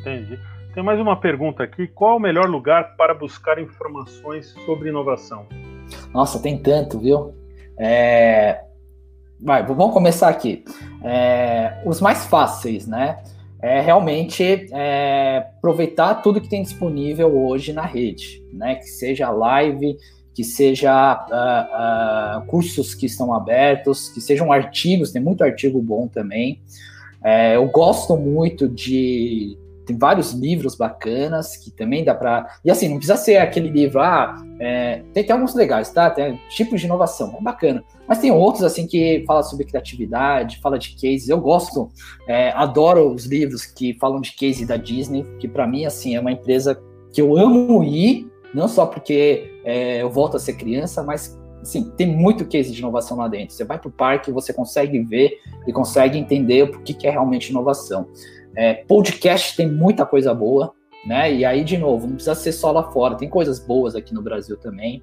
Entendi. Tem mais uma pergunta aqui. Qual o melhor lugar para buscar informações sobre inovação? Nossa, tem tanto, viu? É... Vai, vamos começar aqui. É... Os mais fáceis, né? É realmente é, aproveitar tudo que tem disponível hoje na rede, né? Que seja live, que seja uh, uh, cursos que estão abertos, que sejam artigos, tem muito artigo bom também. É, eu gosto muito de tem vários livros bacanas que também dá para. E assim, não precisa ser aquele livro, ah, é... tem, alguns legais, tá? Tem tipos de inovação, é bacana. Mas tem outros, assim, que fala sobre criatividade, fala de cases. Eu gosto, é, adoro os livros que falam de case da Disney, que para mim, assim, é uma empresa que eu amo ir, não só porque é, eu volto a ser criança, mas assim, tem muito case de inovação lá dentro. Você vai para o parque, você consegue ver e consegue entender o que, que é realmente inovação. É, podcast tem muita coisa boa, né? E aí, de novo, não precisa ser só lá fora, tem coisas boas aqui no Brasil também.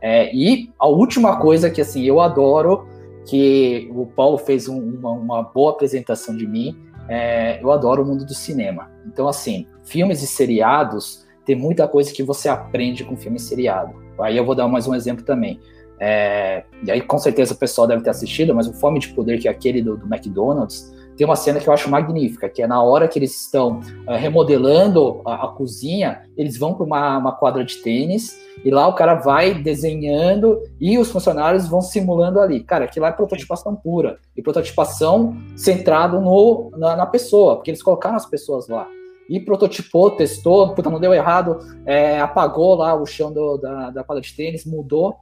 É, e a última coisa que, assim, eu adoro, que o Paulo fez um, uma, uma, boa apresentação de mim, é, eu adoro o mundo do cinema. Então, assim, filmes e seriados, tem muita coisa que você aprende com filme e seriado. Aí eu vou dar mais um exemplo também. É, e aí, com certeza, o pessoal deve ter assistido, mas o Fome de Poder, que é aquele do, do McDonald's, tem uma cena que eu acho magnífica, que é na hora que eles estão uh, remodelando a, a, cozinha, eles vão para uma, uma, quadra de tênis e lá o cara vai desenhando e os funcionários vão simulando ali. Cara, aquilo lá é prototipação pura e prototipação centrado no, na, na pessoa, porque eles colocaram as pessoas lá e prototipou, testou, puta, não deu errado, é, apagou lá o chão do, da, da quadra de tênis, mudou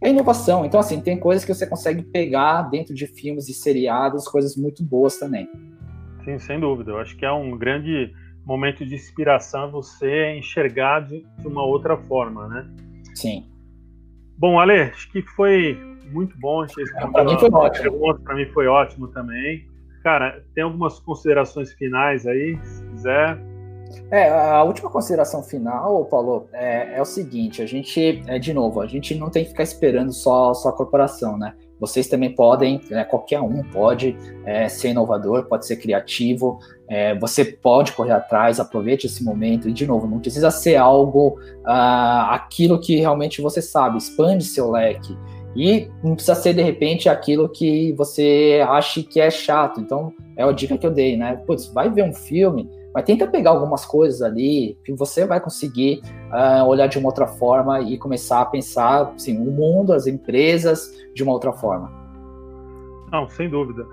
é inovação. Então, assim, tem coisas que você consegue pegar dentro de filmes e seriados, coisas muito boas também. Sim, sem dúvida. Eu acho que é um grande momento de inspiração você enxergar de, de uma outra forma, né? Sim. Bom, Ale, acho que foi muito bom. Para mim foi ótimo. Para mim foi ótimo também. Cara, tem algumas considerações finais aí, se quiser. É, a última consideração final, Paulo, é, é, o seguinte: a gente, é, de novo, a gente não tem que ficar esperando só, só a corporação, né? Vocês também podem, é, qualquer um pode é, ser inovador, pode ser criativo, é, você pode correr atrás, aproveite esse momento. E, de novo, não precisa ser algo, ah, aquilo que realmente você sabe, expande seu leque. E não precisa ser, de repente, aquilo que você acha que é chato. Então, é a dica que eu dei, né? Putz, vai ver um filme mas tenta pegar algumas coisas ali que você vai conseguir uh, olhar de uma outra forma e começar a pensar assim, o mundo, as empresas de uma outra forma. Não, sem dúvida.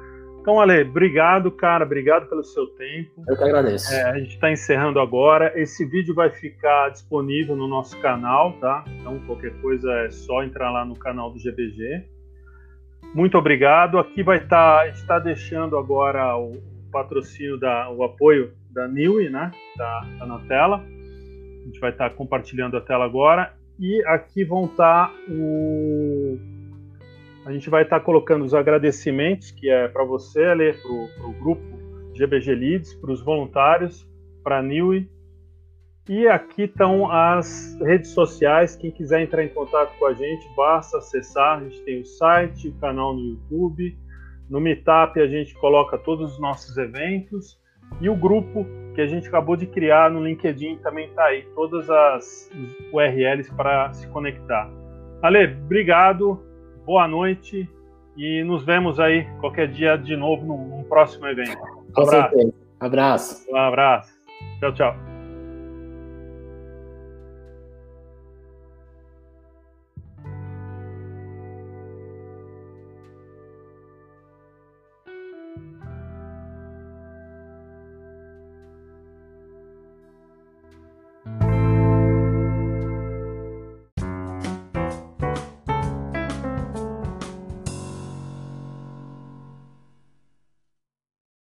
Então, Ale, obrigado, cara, obrigado pelo seu tempo. Eu que agradeço. É, a gente está encerrando agora. Esse vídeo vai ficar disponível no nosso canal, tá? Então, qualquer coisa é só entrar lá no canal do GBG. Muito obrigado. Aqui vai estar, tá, está deixando agora o patrocínio da, o apoio da Niue, né? Tá, tá, na tela. A gente vai estar tá compartilhando a tela agora e aqui vão estar tá o a gente vai estar colocando os agradecimentos, que é para você, ler para o grupo GBG Leads, para os voluntários, para a Niue. E aqui estão as redes sociais. Quem quiser entrar em contato com a gente, basta acessar. A gente tem o site, o canal no YouTube. No Meetup a gente coloca todos os nossos eventos. E o grupo que a gente acabou de criar no LinkedIn também está aí. Todas as URLs para se conectar. Ale, obrigado boa noite e nos vemos aí qualquer dia de novo num, num próximo evento. Um abraço. Abraço. Um abraço. Tchau, tchau.